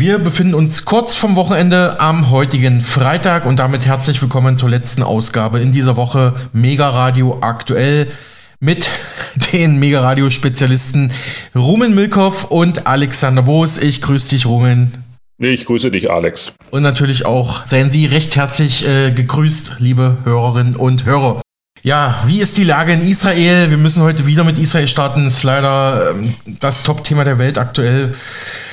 Wir befinden uns kurz vom Wochenende am heutigen Freitag und damit herzlich willkommen zur letzten Ausgabe in dieser Woche Mega Radio aktuell mit den Mega Radio Spezialisten Rumen Milkov und Alexander Boos. Ich grüße dich, Rumen. Ich grüße dich, Alex. Und natürlich auch seien Sie recht herzlich äh, gegrüßt, liebe Hörerinnen und Hörer. Ja, wie ist die Lage in Israel? Wir müssen heute wieder mit Israel starten. Das ist leider ähm, das Top-Thema der Welt aktuell.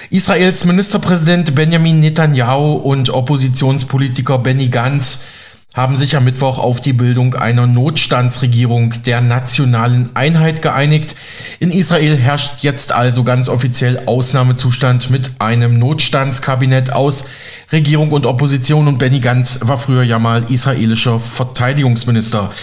Israels Ministerpräsident Benjamin Netanyahu und Oppositionspolitiker Benny Gantz haben sich am Mittwoch auf die Bildung einer Notstandsregierung der nationalen Einheit geeinigt. In Israel herrscht jetzt also ganz offiziell Ausnahmezustand mit einem Notstandskabinett aus Regierung und Opposition und Benny Gantz war früher ja mal israelischer Verteidigungsminister.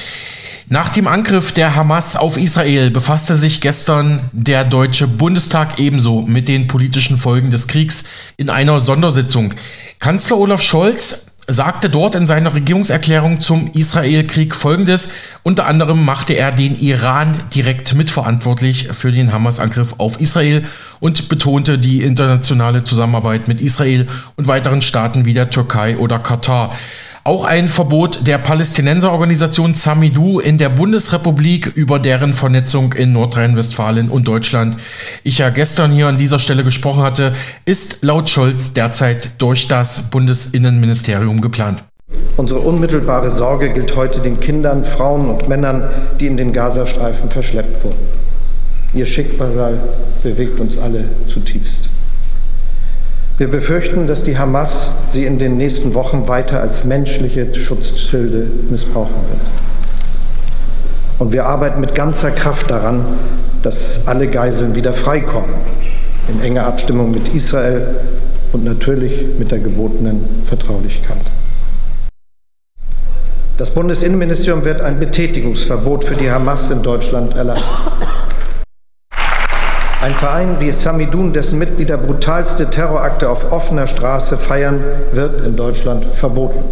Nach dem Angriff der Hamas auf Israel befasste sich gestern der Deutsche Bundestag ebenso mit den politischen Folgen des Kriegs in einer Sondersitzung. Kanzler Olaf Scholz sagte dort in seiner Regierungserklärung zum Israel-Krieg Folgendes. Unter anderem machte er den Iran direkt mitverantwortlich für den Hamas-Angriff auf Israel und betonte die internationale Zusammenarbeit mit Israel und weiteren Staaten wie der Türkei oder Katar. Auch ein Verbot der Palästinenserorganisation Zamidu in der Bundesrepublik über deren Vernetzung in Nordrhein-Westfalen und Deutschland ich ja gestern hier an dieser Stelle gesprochen hatte, ist laut Scholz derzeit durch das Bundesinnenministerium geplant. Unsere unmittelbare Sorge gilt heute den Kindern, Frauen und Männern, die in den Gazastreifen verschleppt wurden. Ihr Schicksal bewegt uns alle zutiefst. Wir befürchten, dass die Hamas sie in den nächsten Wochen weiter als menschliche Schutzschilde missbrauchen wird. Und wir arbeiten mit ganzer Kraft daran, dass alle Geiseln wieder freikommen, in enger Abstimmung mit Israel und natürlich mit der gebotenen Vertraulichkeit. Das Bundesinnenministerium wird ein Betätigungsverbot für die Hamas in Deutschland erlassen. Ein Verein wie Samidun, dessen Mitglieder brutalste Terrorakte auf offener Straße feiern, wird in Deutschland verboten.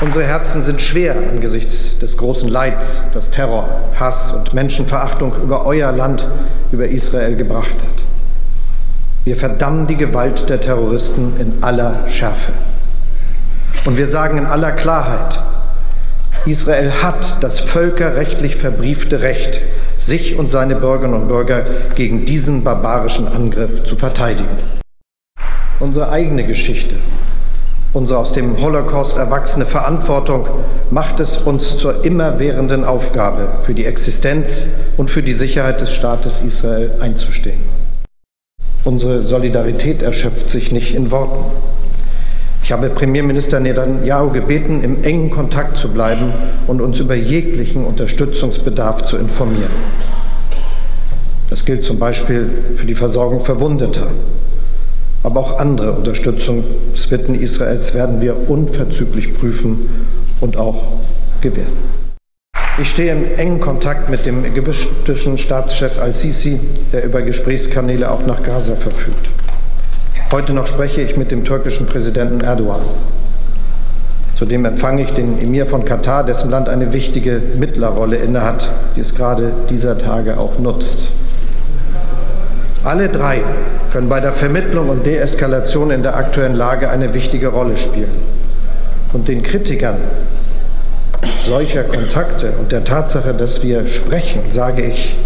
Unsere Herzen sind schwer angesichts des großen Leids, das Terror, Hass und Menschenverachtung über euer Land, über Israel gebracht hat. Wir verdammen die Gewalt der Terroristen in aller Schärfe. Und wir sagen in aller Klarheit, Israel hat das völkerrechtlich verbriefte Recht, sich und seine Bürgerinnen und Bürger gegen diesen barbarischen Angriff zu verteidigen. Unsere eigene Geschichte, unsere aus dem Holocaust erwachsene Verantwortung macht es uns zur immerwährenden Aufgabe, für die Existenz und für die Sicherheit des Staates Israel einzustehen. Unsere Solidarität erschöpft sich nicht in Worten. Ich habe Premierminister Netanyahu gebeten, im engen Kontakt zu bleiben und uns über jeglichen Unterstützungsbedarf zu informieren. Das gilt zum Beispiel für die Versorgung Verwundeter. Aber auch andere Unterstützungsbitten Israels werden wir unverzüglich prüfen und auch gewähren. Ich stehe im engen Kontakt mit dem ägyptischen Staatschef al-Sisi, der über Gesprächskanäle auch nach Gaza verfügt. Heute noch spreche ich mit dem türkischen Präsidenten Erdogan. Zudem empfange ich den Emir von Katar, dessen Land eine wichtige Mittlerrolle innehat, die es gerade dieser Tage auch nutzt. Alle drei können bei der Vermittlung und Deeskalation in der aktuellen Lage eine wichtige Rolle spielen. Und den Kritikern solcher Kontakte und der Tatsache, dass wir sprechen, sage ich,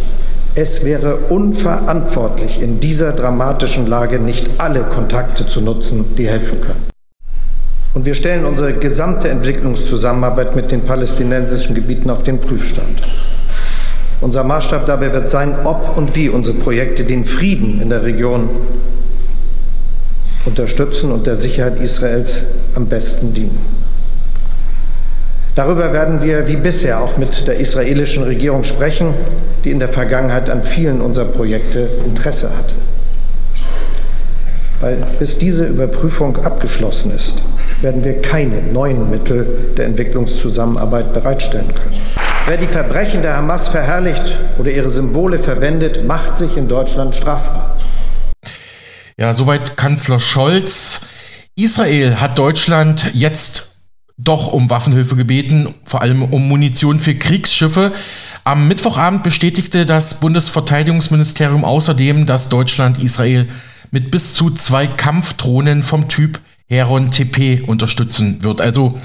es wäre unverantwortlich, in dieser dramatischen Lage nicht alle Kontakte zu nutzen, die helfen können. Und wir stellen unsere gesamte Entwicklungszusammenarbeit mit den palästinensischen Gebieten auf den Prüfstand. Unser Maßstab dabei wird sein, ob und wie unsere Projekte den Frieden in der Region unterstützen und der Sicherheit Israels am besten dienen. Darüber werden wir wie bisher auch mit der israelischen Regierung sprechen, die in der Vergangenheit an vielen unserer Projekte Interesse hatte. Weil bis diese Überprüfung abgeschlossen ist, werden wir keine neuen Mittel der Entwicklungszusammenarbeit bereitstellen können. Wer die Verbrechen der Hamas verherrlicht oder ihre Symbole verwendet, macht sich in Deutschland strafbar. Ja, soweit Kanzler Scholz. Israel hat Deutschland jetzt doch um Waffenhilfe gebeten, vor allem um Munition für Kriegsschiffe. Am Mittwochabend bestätigte das Bundesverteidigungsministerium außerdem, dass Deutschland Israel mit bis zu zwei Kampfdrohnen vom Typ Heron TP unterstützen wird. Also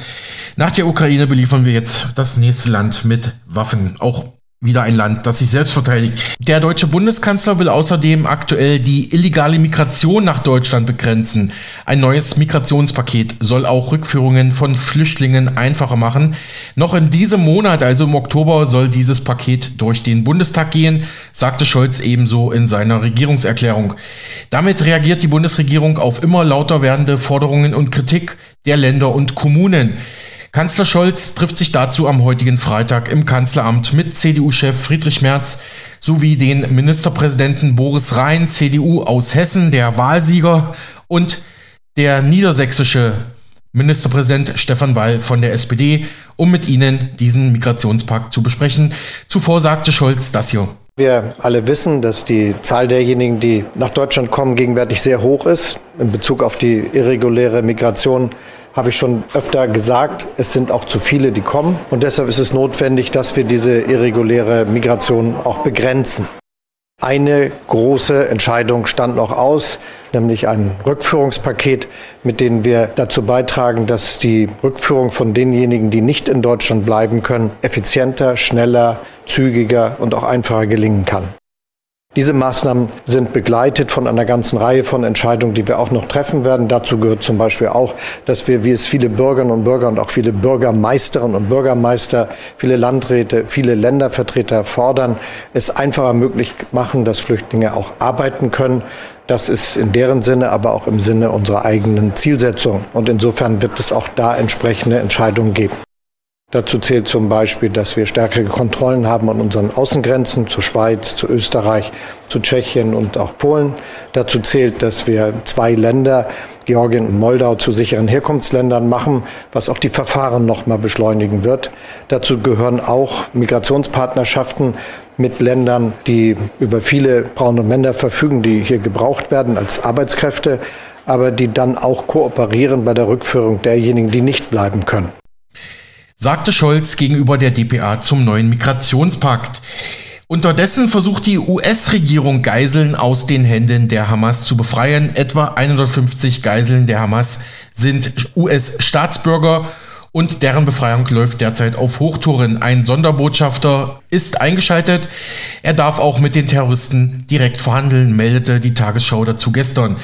nach der Ukraine beliefern wir jetzt das nächste Land mit Waffen. Auch wieder ein Land, das sich selbst verteidigt. Der deutsche Bundeskanzler will außerdem aktuell die illegale Migration nach Deutschland begrenzen. Ein neues Migrationspaket soll auch Rückführungen von Flüchtlingen einfacher machen. Noch in diesem Monat, also im Oktober, soll dieses Paket durch den Bundestag gehen, sagte Scholz ebenso in seiner Regierungserklärung. Damit reagiert die Bundesregierung auf immer lauter werdende Forderungen und Kritik der Länder und Kommunen. Kanzler Scholz trifft sich dazu am heutigen Freitag im Kanzleramt mit CDU-Chef Friedrich Merz sowie den Ministerpräsidenten Boris Rhein, CDU aus Hessen, der Wahlsieger, und der niedersächsische Ministerpräsident Stefan Wall von der SPD, um mit ihnen diesen Migrationspakt zu besprechen. Zuvor sagte Scholz das hier. Wir alle wissen, dass die Zahl derjenigen, die nach Deutschland kommen, gegenwärtig sehr hoch ist in Bezug auf die irreguläre Migration habe ich schon öfter gesagt, es sind auch zu viele, die kommen. Und deshalb ist es notwendig, dass wir diese irreguläre Migration auch begrenzen. Eine große Entscheidung stand noch aus, nämlich ein Rückführungspaket, mit dem wir dazu beitragen, dass die Rückführung von denjenigen, die nicht in Deutschland bleiben können, effizienter, schneller, zügiger und auch einfacher gelingen kann. Diese Maßnahmen sind begleitet von einer ganzen Reihe von Entscheidungen, die wir auch noch treffen werden. Dazu gehört zum Beispiel auch, dass wir, wie es viele Bürgerinnen und Bürger und auch viele Bürgermeisterinnen und Bürgermeister, viele Landräte, viele Ländervertreter fordern, es einfacher möglich machen, dass Flüchtlinge auch arbeiten können. Das ist in deren Sinne, aber auch im Sinne unserer eigenen Zielsetzung. Und insofern wird es auch da entsprechende Entscheidungen geben. Dazu zählt zum Beispiel, dass wir stärkere Kontrollen haben an unseren Außengrenzen zur Schweiz, zu Österreich, zu Tschechien und auch Polen. Dazu zählt, dass wir zwei Länder, Georgien und Moldau, zu sicheren Herkunftsländern machen, was auch die Verfahren noch mal beschleunigen wird. Dazu gehören auch Migrationspartnerschaften mit Ländern, die über viele Frauen und Männer verfügen, die hier gebraucht werden als Arbeitskräfte, aber die dann auch kooperieren bei der Rückführung derjenigen, die nicht bleiben können sagte Scholz gegenüber der DPA zum neuen Migrationspakt. Unterdessen versucht die US-Regierung Geiseln aus den Händen der Hamas zu befreien. Etwa 150 Geiseln der Hamas sind US-Staatsbürger und deren Befreiung läuft derzeit auf Hochtouren. Ein Sonderbotschafter ist eingeschaltet. Er darf auch mit den Terroristen direkt verhandeln, meldete die Tagesschau dazu gestern.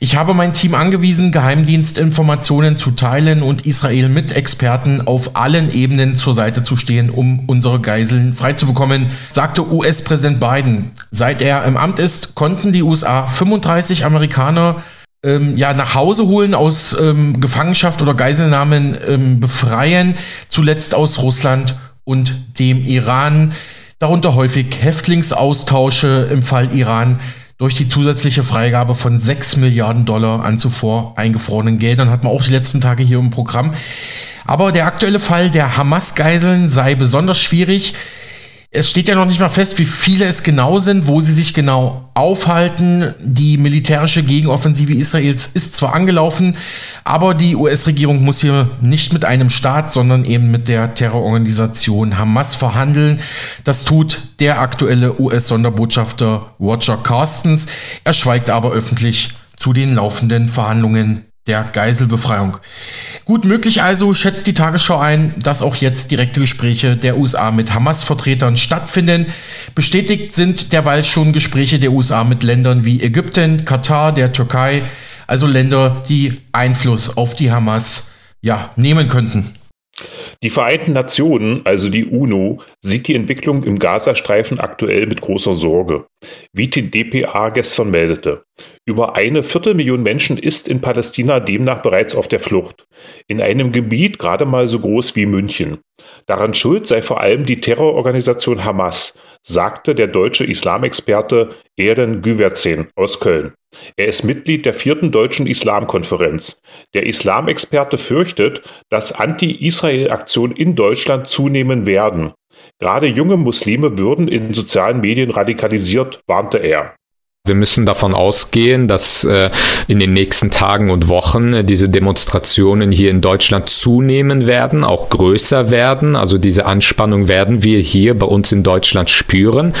Ich habe mein Team angewiesen, Geheimdienstinformationen zu teilen und Israel mit Experten auf allen Ebenen zur Seite zu stehen, um unsere Geiseln freizubekommen, sagte US-Präsident Biden. Seit er im Amt ist, konnten die USA 35 Amerikaner ähm, ja, nach Hause holen, aus ähm, Gefangenschaft oder Geiselnahmen ähm, befreien, zuletzt aus Russland und dem Iran. Darunter häufig Häftlingsaustausche im Fall Iran durch die zusätzliche Freigabe von 6 Milliarden Dollar an zuvor eingefrorenen Geldern hat man auch die letzten Tage hier im Programm. Aber der aktuelle Fall der Hamas-Geiseln sei besonders schwierig. Es steht ja noch nicht mal fest, wie viele es genau sind, wo sie sich genau aufhalten. Die militärische Gegenoffensive Israels ist zwar angelaufen, aber die US-Regierung muss hier nicht mit einem Staat, sondern eben mit der Terrororganisation Hamas verhandeln. Das tut der aktuelle US-Sonderbotschafter Roger Carstens. Er schweigt aber öffentlich zu den laufenden Verhandlungen der Geiselbefreiung. Gut möglich also, schätzt die Tagesschau ein, dass auch jetzt direkte Gespräche der USA mit Hamas-Vertretern stattfinden. Bestätigt sind derweil schon Gespräche der USA mit Ländern wie Ägypten, Katar, der Türkei, also Länder, die Einfluss auf die Hamas ja, nehmen könnten. Die Vereinten Nationen, also die UNO, sieht die Entwicklung im Gazastreifen aktuell mit großer Sorge. Wie die DPA gestern meldete. Über eine Viertelmillion Menschen ist in Palästina demnach bereits auf der Flucht. In einem Gebiet gerade mal so groß wie München. Daran schuld sei vor allem die Terrororganisation Hamas, sagte der deutsche Islamexperte Eren Güverzen aus Köln. Er ist Mitglied der vierten deutschen Islamkonferenz. Der Islamexperte fürchtet, dass Anti-Israel-Aktionen in Deutschland zunehmen werden. Gerade junge Muslime würden in sozialen Medien radikalisiert, warnte er. Wir müssen davon ausgehen, dass äh, in den nächsten Tagen und Wochen äh, diese Demonstrationen hier in Deutschland zunehmen werden, auch größer werden. Also diese Anspannung werden wir hier bei uns in Deutschland spüren.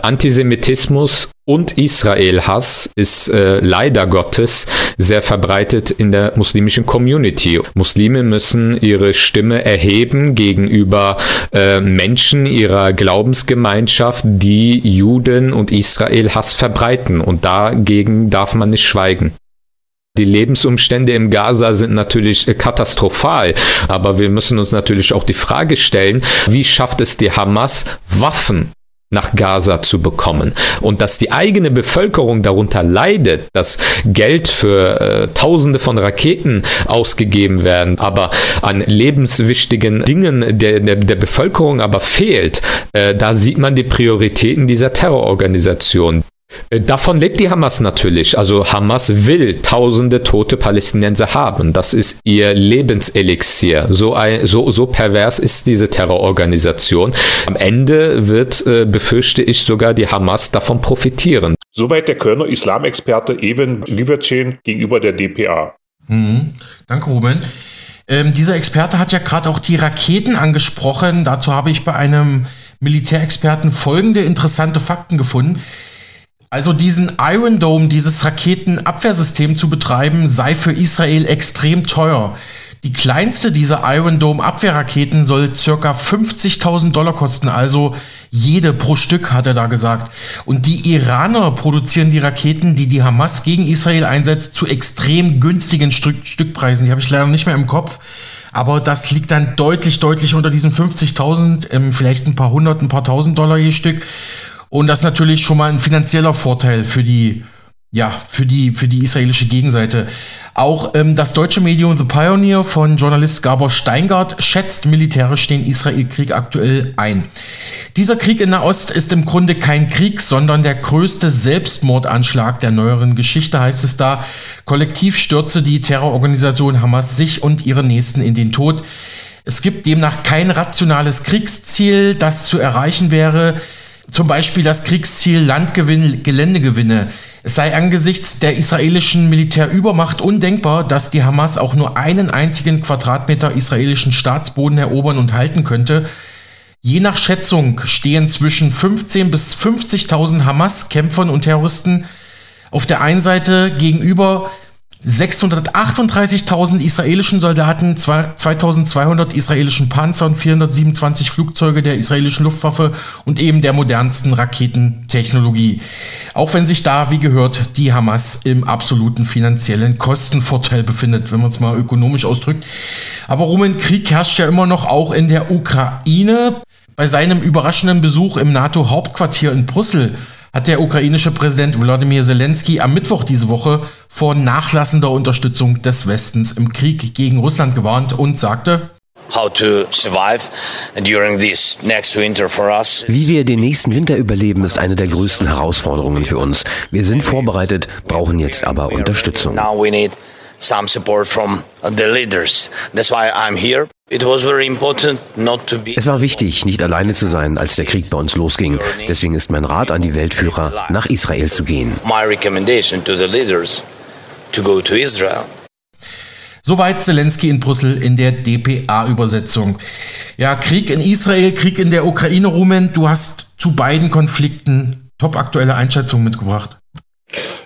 Antisemitismus und Israel-Hass ist äh, leider Gottes sehr verbreitet in der muslimischen Community. Muslime müssen ihre Stimme erheben gegenüber äh, Menschen ihrer Glaubensgemeinschaft, die Juden und Israel-Hass verbreiten. Und dagegen darf man nicht schweigen. Die Lebensumstände im Gaza sind natürlich katastrophal, aber wir müssen uns natürlich auch die Frage stellen, wie schafft es die Hamas, Waffen nach Gaza zu bekommen. Und dass die eigene Bevölkerung darunter leidet, dass Geld für äh, Tausende von Raketen ausgegeben werden, aber an lebenswichtigen Dingen der, der, der Bevölkerung aber fehlt, äh, da sieht man die Prioritäten dieser Terrororganisation. Äh, davon lebt die Hamas natürlich. Also Hamas will tausende tote Palästinenser haben. Das ist ihr Lebenselixier. So, ein, so, so pervers ist diese Terrororganisation. Am Ende wird, äh, befürchte ich, sogar die Hamas davon profitieren. Soweit der Kölner Islamexperte Even Liverchain gegenüber der DPA. Mhm. Danke, Ruben. Ähm, dieser Experte hat ja gerade auch die Raketen angesprochen. Dazu habe ich bei einem Militärexperten folgende interessante Fakten gefunden. Also diesen Iron Dome, dieses Raketenabwehrsystem zu betreiben, sei für Israel extrem teuer. Die kleinste dieser Iron Dome Abwehrraketen soll circa 50.000 Dollar kosten, also jede pro Stück, hat er da gesagt. Und die Iraner produzieren die Raketen, die die Hamas gegen Israel einsetzt, zu extrem günstigen Stück Stückpreisen. Die habe ich leider nicht mehr im Kopf. Aber das liegt dann deutlich, deutlich unter diesen 50.000, ähm, vielleicht ein paar hundert, ein paar tausend Dollar je Stück. Und das ist natürlich schon mal ein finanzieller Vorteil für die, ja, für die, für die israelische Gegenseite. Auch ähm, das deutsche Medium The Pioneer von Journalist Gabor Steingart schätzt militärisch den Israel-Krieg aktuell ein. Dieser Krieg in Nahost ist im Grunde kein Krieg, sondern der größte Selbstmordanschlag der neueren Geschichte, heißt es da. Kollektiv stürze die Terrororganisation Hamas sich und ihre Nächsten in den Tod. Es gibt demnach kein rationales Kriegsziel, das zu erreichen wäre zum Beispiel das Kriegsziel Landgewinn, Geländegewinne. Es sei angesichts der israelischen Militärübermacht undenkbar, dass die Hamas auch nur einen einzigen Quadratmeter israelischen Staatsboden erobern und halten könnte. Je nach Schätzung stehen zwischen 15 bis 50.000 Hamas-Kämpfern und Terroristen auf der einen Seite gegenüber 638.000 israelischen Soldaten, 2200 israelischen Panzer und 427 Flugzeuge der israelischen Luftwaffe und eben der modernsten Raketentechnologie. Auch wenn sich da, wie gehört, die Hamas im absoluten finanziellen Kostenvorteil befindet, wenn man es mal ökonomisch ausdrückt. Aber Roman Krieg herrscht ja immer noch auch in der Ukraine. Bei seinem überraschenden Besuch im NATO-Hauptquartier in Brüssel hat der ukrainische Präsident Wladimir Zelensky am Mittwoch diese Woche vor nachlassender Unterstützung des Westens im Krieg gegen Russland gewarnt und sagte, wie wir den nächsten Winter überleben, ist eine der größten Herausforderungen für uns. Wir sind vorbereitet, brauchen jetzt aber Unterstützung some support from the leaders. That's why I'm here. Es war wichtig, nicht alleine zu sein, als der Krieg bei uns losging. Deswegen ist mein Rat an die Weltführer, nach Israel zu gehen. Soweit Zelensky in Brüssel in der DPA-Übersetzung. Ja, Krieg in Israel, Krieg in der Ukraine, Rumen, du hast zu beiden Konflikten top aktuelle Einschätzungen mitgebracht.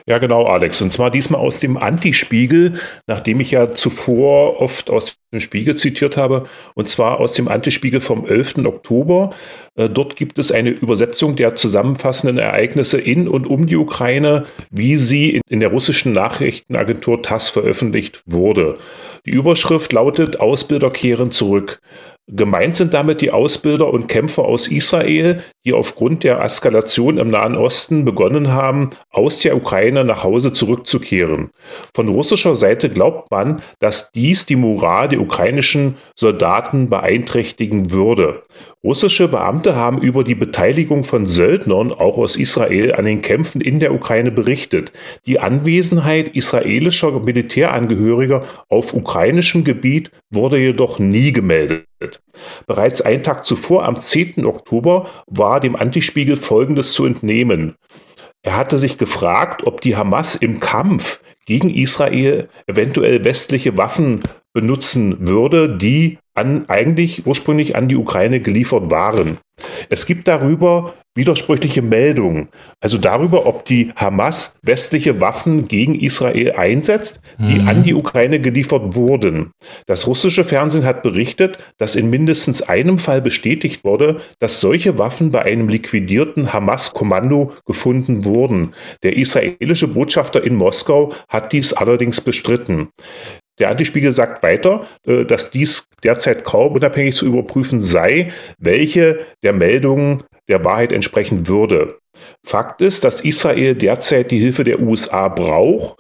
Ja, genau, Alex. Und zwar diesmal aus dem Antispiegel, nachdem ich ja zuvor oft aus dem Spiegel zitiert habe, und zwar aus dem Antispiegel vom 11. Oktober. Äh, dort gibt es eine Übersetzung der zusammenfassenden Ereignisse in und um die Ukraine, wie sie in der russischen Nachrichtenagentur TASS veröffentlicht wurde. Die Überschrift lautet Ausbilder kehren zurück. Gemeint sind damit die Ausbilder und Kämpfer aus Israel, die aufgrund der Eskalation im Nahen Osten begonnen haben, aus der Ukraine nach Hause zurückzukehren. Von russischer Seite glaubt man, dass dies die Moral der ukrainischen Soldaten beeinträchtigen würde. Russische Beamte haben über die Beteiligung von Söldnern, auch aus Israel, an den Kämpfen in der Ukraine berichtet. Die Anwesenheit israelischer Militärangehöriger auf ukrainischem Gebiet wurde jedoch nie gemeldet. Bereits einen Tag zuvor, am 10. Oktober, war dem Antispiegel Folgendes zu entnehmen. Er hatte sich gefragt, ob die Hamas im Kampf gegen Israel eventuell westliche Waffen benutzen würde, die an, eigentlich ursprünglich an die Ukraine geliefert waren. Es gibt darüber widersprüchliche Meldungen. Also darüber, ob die Hamas westliche Waffen gegen Israel einsetzt, die mhm. an die Ukraine geliefert wurden. Das russische Fernsehen hat berichtet, dass in mindestens einem Fall bestätigt wurde, dass solche Waffen bei einem liquidierten Hamas-Kommando gefunden wurden. Der israelische Botschafter in Moskau hat dies allerdings bestritten. Der Antispiegel sagt weiter, äh, dass dies derzeit kaum unabhängig zu überprüfen sei, welche der Meldungen der Wahrheit entsprechen würde. Fakt ist, dass Israel derzeit die Hilfe der USA braucht.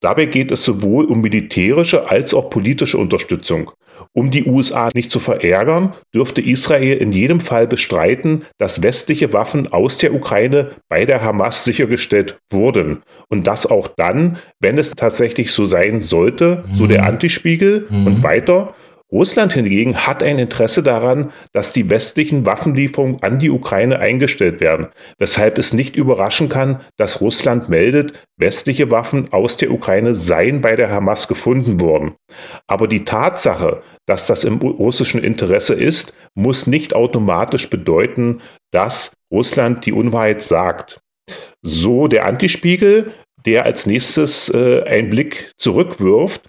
Dabei geht es sowohl um militärische als auch politische Unterstützung. Um die USA nicht zu verärgern, dürfte Israel in jedem Fall bestreiten, dass westliche Waffen aus der Ukraine bei der Hamas sichergestellt wurden. Und das auch dann, wenn es tatsächlich so sein sollte, so der mhm. Antispiegel mhm. und weiter. Russland hingegen hat ein Interesse daran, dass die westlichen Waffenlieferungen an die Ukraine eingestellt werden, weshalb es nicht überraschen kann, dass Russland meldet, westliche Waffen aus der Ukraine seien bei der Hamas gefunden worden. Aber die Tatsache, dass das im russischen Interesse ist, muss nicht automatisch bedeuten, dass Russland die Unwahrheit sagt. So der Antispiegel, der als nächstes äh, einen Blick zurückwirft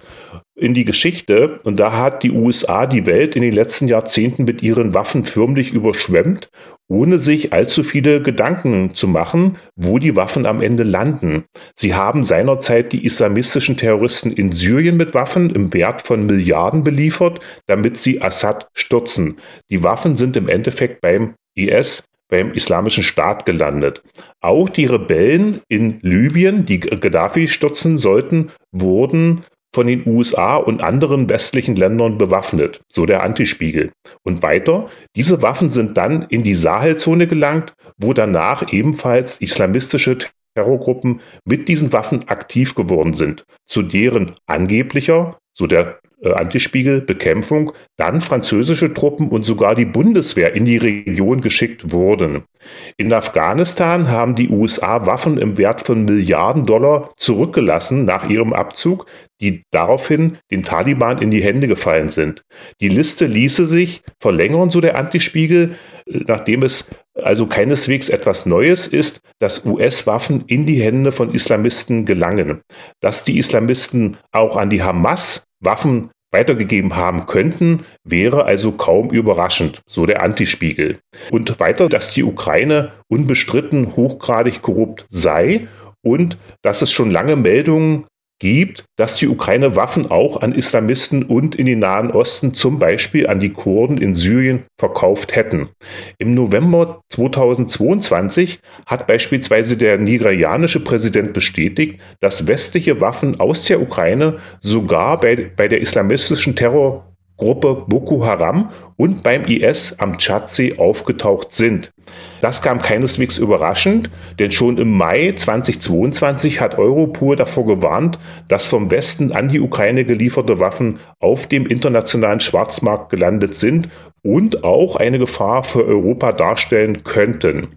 in die Geschichte und da hat die USA die Welt in den letzten Jahrzehnten mit ihren Waffen förmlich überschwemmt, ohne sich allzu viele Gedanken zu machen, wo die Waffen am Ende landen. Sie haben seinerzeit die islamistischen Terroristen in Syrien mit Waffen im Wert von Milliarden beliefert, damit sie Assad stürzen. Die Waffen sind im Endeffekt beim IS beim Islamischen Staat gelandet. Auch die Rebellen in Libyen, die Gaddafi stürzen sollten, wurden von den USA und anderen westlichen Ländern bewaffnet, so der Antispiegel. Und weiter, diese Waffen sind dann in die Sahelzone gelangt, wo danach ebenfalls islamistische Terrorgruppen mit diesen Waffen aktiv geworden sind, zu deren angeblicher, so der äh, Antispiegel, Bekämpfung, dann französische Truppen und sogar die Bundeswehr in die Region geschickt wurden. In Afghanistan haben die USA Waffen im Wert von Milliarden Dollar zurückgelassen nach ihrem Abzug, die daraufhin den Taliban in die Hände gefallen sind. Die Liste ließe sich verlängern, so der Antispiegel, äh, nachdem es also keineswegs etwas Neues ist, dass US-Waffen in die Hände von Islamisten gelangen. Dass die Islamisten auch an die Hamas Waffen weitergegeben haben könnten, wäre also kaum überraschend, so der Antispiegel. Und weiter, dass die Ukraine unbestritten hochgradig korrupt sei und dass es schon lange Meldungen gibt, dass die Ukraine Waffen auch an Islamisten und in den Nahen Osten, zum Beispiel an die Kurden in Syrien, verkauft hätten. Im November 2022 hat beispielsweise der nigerianische Präsident bestätigt, dass westliche Waffen aus der Ukraine sogar bei, bei der islamistischen Terror Gruppe Boko Haram und beim IS am Tschadsee aufgetaucht sind. Das kam keineswegs überraschend, denn schon im Mai 2022 hat Europol davor gewarnt, dass vom Westen an die Ukraine gelieferte Waffen auf dem internationalen Schwarzmarkt gelandet sind und auch eine Gefahr für Europa darstellen könnten.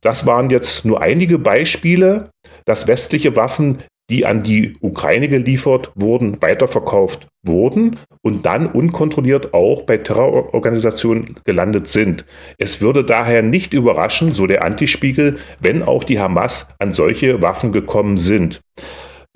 Das waren jetzt nur einige Beispiele, dass westliche Waffen die an die Ukraine geliefert wurden, weiterverkauft wurden und dann unkontrolliert auch bei Terrororganisationen gelandet sind. Es würde daher nicht überraschen, so der Antispiegel, wenn auch die Hamas an solche Waffen gekommen sind.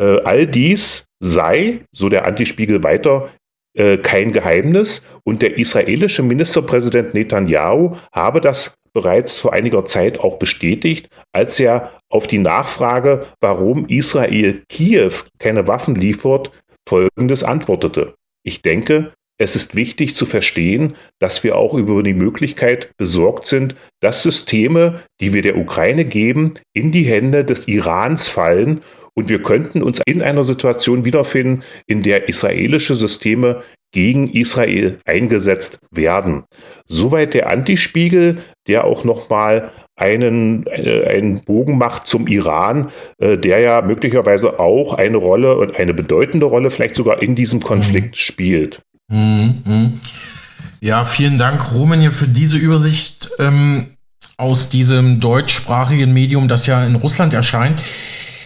Äh, all dies sei, so der Antispiegel weiter, äh, kein Geheimnis und der israelische Ministerpräsident Netanyahu habe das bereits vor einiger Zeit auch bestätigt, als er auf die Nachfrage, warum Israel Kiew keine Waffen liefert, Folgendes antwortete. Ich denke, es ist wichtig zu verstehen, dass wir auch über die Möglichkeit besorgt sind, dass Systeme, die wir der Ukraine geben, in die Hände des Irans fallen und wir könnten uns in einer Situation wiederfinden, in der israelische Systeme gegen Israel eingesetzt werden. Soweit der Antispiegel, der auch nochmal einen, äh, einen Bogen macht zum Iran, äh, der ja möglicherweise auch eine Rolle und eine bedeutende Rolle vielleicht sogar in diesem Konflikt mhm. spielt. Mhm. mhm. Ja, vielen Dank, Roman, hier für diese Übersicht ähm, aus diesem deutschsprachigen Medium, das ja in Russland erscheint.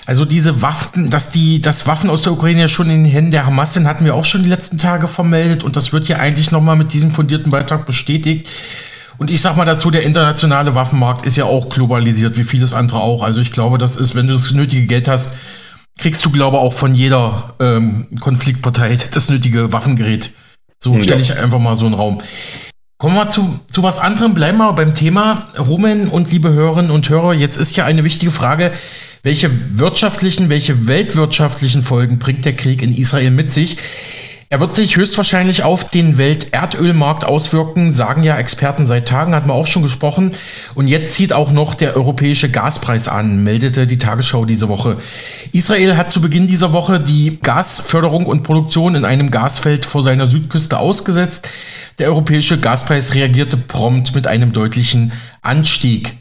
Also diese Waffen, dass die, dass Waffen aus der Ukraine ja schon in den Händen der Hamas sind, hatten wir auch schon die letzten Tage vermeldet und das wird ja eigentlich nochmal mit diesem fundierten Beitrag bestätigt. Und ich sag mal dazu, der internationale Waffenmarkt ist ja auch globalisiert, wie vieles andere auch. Also ich glaube, das ist, wenn du das nötige Geld hast, kriegst du, glaube ich, auch von jeder ähm, Konfliktpartei das nötige Waffengerät. So ja. stelle ich einfach mal so einen Raum. Kommen wir zu, zu was anderem, bleiben wir beim Thema Rumen und liebe Hörerinnen und Hörer. Jetzt ist ja eine wichtige Frage, welche wirtschaftlichen, welche weltwirtschaftlichen Folgen bringt der Krieg in Israel mit sich? Er wird sich höchstwahrscheinlich auf den Welterdölmarkt auswirken, sagen ja Experten seit Tagen, hatten wir auch schon gesprochen. Und jetzt zieht auch noch der europäische Gaspreis an, meldete die Tagesschau diese Woche. Israel hat zu Beginn dieser Woche die Gasförderung und Produktion in einem Gasfeld vor seiner Südküste ausgesetzt. Der europäische Gaspreis reagierte prompt mit einem deutlichen Anstieg.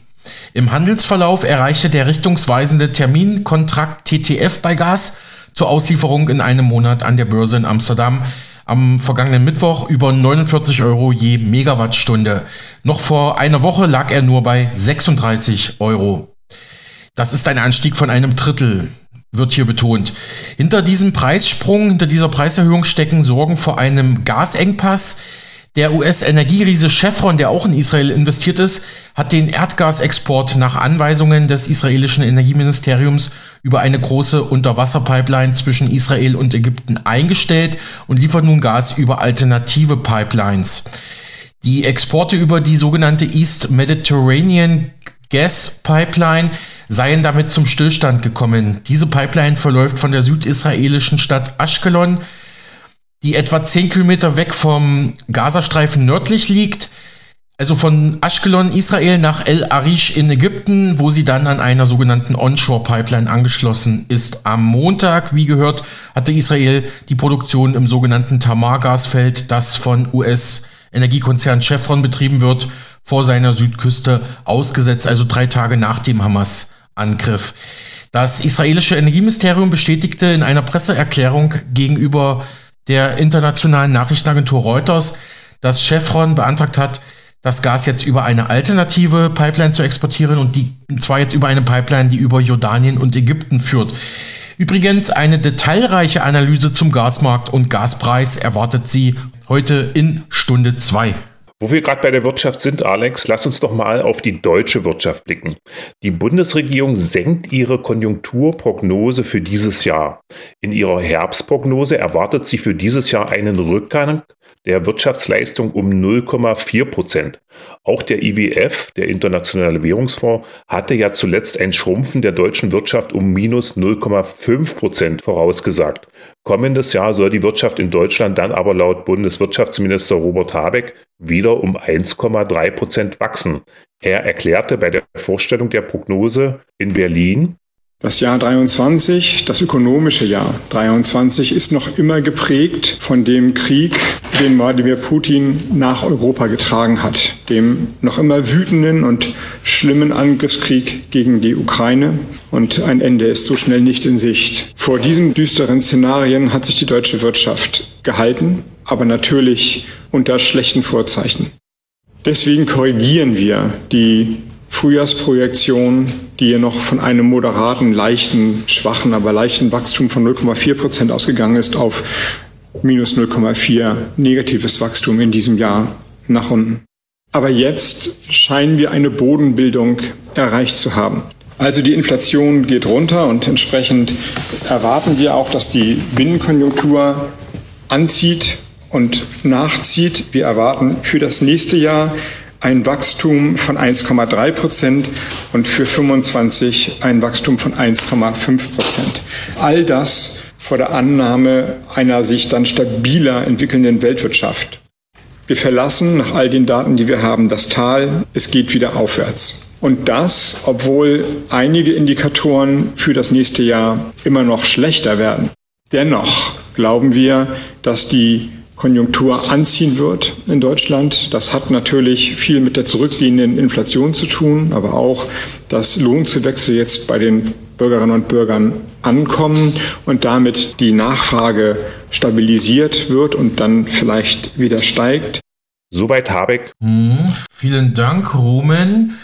Im Handelsverlauf erreichte der richtungsweisende Terminkontrakt TTF bei Gas zur Auslieferung in einem Monat an der Börse in Amsterdam am vergangenen Mittwoch über 49 Euro je Megawattstunde. Noch vor einer Woche lag er nur bei 36 Euro. Das ist ein Anstieg von einem Drittel, wird hier betont. Hinter diesem Preissprung, hinter dieser Preiserhöhung stecken Sorgen vor einem Gasengpass, der US-Energieriese Chevron, der auch in Israel investiert ist, hat den Erdgasexport nach Anweisungen des israelischen Energieministeriums über eine große Unterwasserpipeline zwischen Israel und Ägypten eingestellt und liefert nun Gas über alternative Pipelines. Die Exporte über die sogenannte East Mediterranean Gas Pipeline seien damit zum Stillstand gekommen. Diese Pipeline verläuft von der südisraelischen Stadt Ashkelon die etwa 10 Kilometer weg vom Gazastreifen nördlich liegt. Also von Ashkelon, Israel nach El Arish in Ägypten, wo sie dann an einer sogenannten Onshore-Pipeline angeschlossen ist. Am Montag, wie gehört, hatte Israel die Produktion im sogenannten Tamar-Gasfeld, das von US-Energiekonzern Chevron betrieben wird, vor seiner Südküste ausgesetzt, also drei Tage nach dem Hamas-Angriff. Das israelische Energieministerium bestätigte in einer Presseerklärung gegenüber der internationalen Nachrichtenagentur Reuters, dass Chevron beantragt hat, das Gas jetzt über eine alternative Pipeline zu exportieren und die zwar jetzt über eine Pipeline, die über Jordanien und Ägypten führt. Übrigens eine detailreiche Analyse zum Gasmarkt und Gaspreis erwartet sie heute in Stunde 2. Wo wir gerade bei der Wirtschaft sind, Alex, lass uns doch mal auf die deutsche Wirtschaft blicken. Die Bundesregierung senkt ihre Konjunkturprognose für dieses Jahr. In ihrer Herbstprognose erwartet sie für dieses Jahr einen Rückgang der Wirtschaftsleistung um 0,4 Prozent. Auch der IWF, der Internationale Währungsfonds, hatte ja zuletzt ein Schrumpfen der deutschen Wirtschaft um minus 0,5 Prozent vorausgesagt. Kommendes Jahr soll die Wirtschaft in Deutschland dann aber laut Bundeswirtschaftsminister Robert Habeck wieder um 1,3 Prozent wachsen. Er erklärte bei der Vorstellung der Prognose in Berlin, das Jahr 23, das ökonomische Jahr 23, ist noch immer geprägt von dem Krieg, den Wladimir Putin nach Europa getragen hat, dem noch immer wütenden und schlimmen Angriffskrieg gegen die Ukraine. Und ein Ende ist so schnell nicht in Sicht. Vor diesen düsteren Szenarien hat sich die deutsche Wirtschaft gehalten, aber natürlich unter schlechten Vorzeichen. Deswegen korrigieren wir die Frühjahrsprojektion, die ja noch von einem moderaten, leichten, schwachen, aber leichten Wachstum von 0,4 Prozent ausgegangen ist, auf minus 0,4 negatives Wachstum in diesem Jahr nach unten. Aber jetzt scheinen wir eine Bodenbildung erreicht zu haben. Also die Inflation geht runter und entsprechend erwarten wir auch, dass die Binnenkonjunktur anzieht und nachzieht. Wir erwarten für das nächste Jahr ein Wachstum von 1,3 Prozent und für 25 ein Wachstum von 1,5 Prozent. All das vor der Annahme einer sich dann stabiler entwickelnden Weltwirtschaft. Wir verlassen nach all den Daten, die wir haben, das Tal. Es geht wieder aufwärts. Und das, obwohl einige Indikatoren für das nächste Jahr immer noch schlechter werden. Dennoch glauben wir, dass die Konjunktur anziehen wird in Deutschland. Das hat natürlich viel mit der zurückgehenden Inflation zu tun, aber auch, dass Lohnzuwächse jetzt bei den Bürgerinnen und Bürgern ankommen und damit die Nachfrage stabilisiert wird und dann vielleicht wieder steigt. Soweit Habeck. Hm, vielen Dank, Rumen.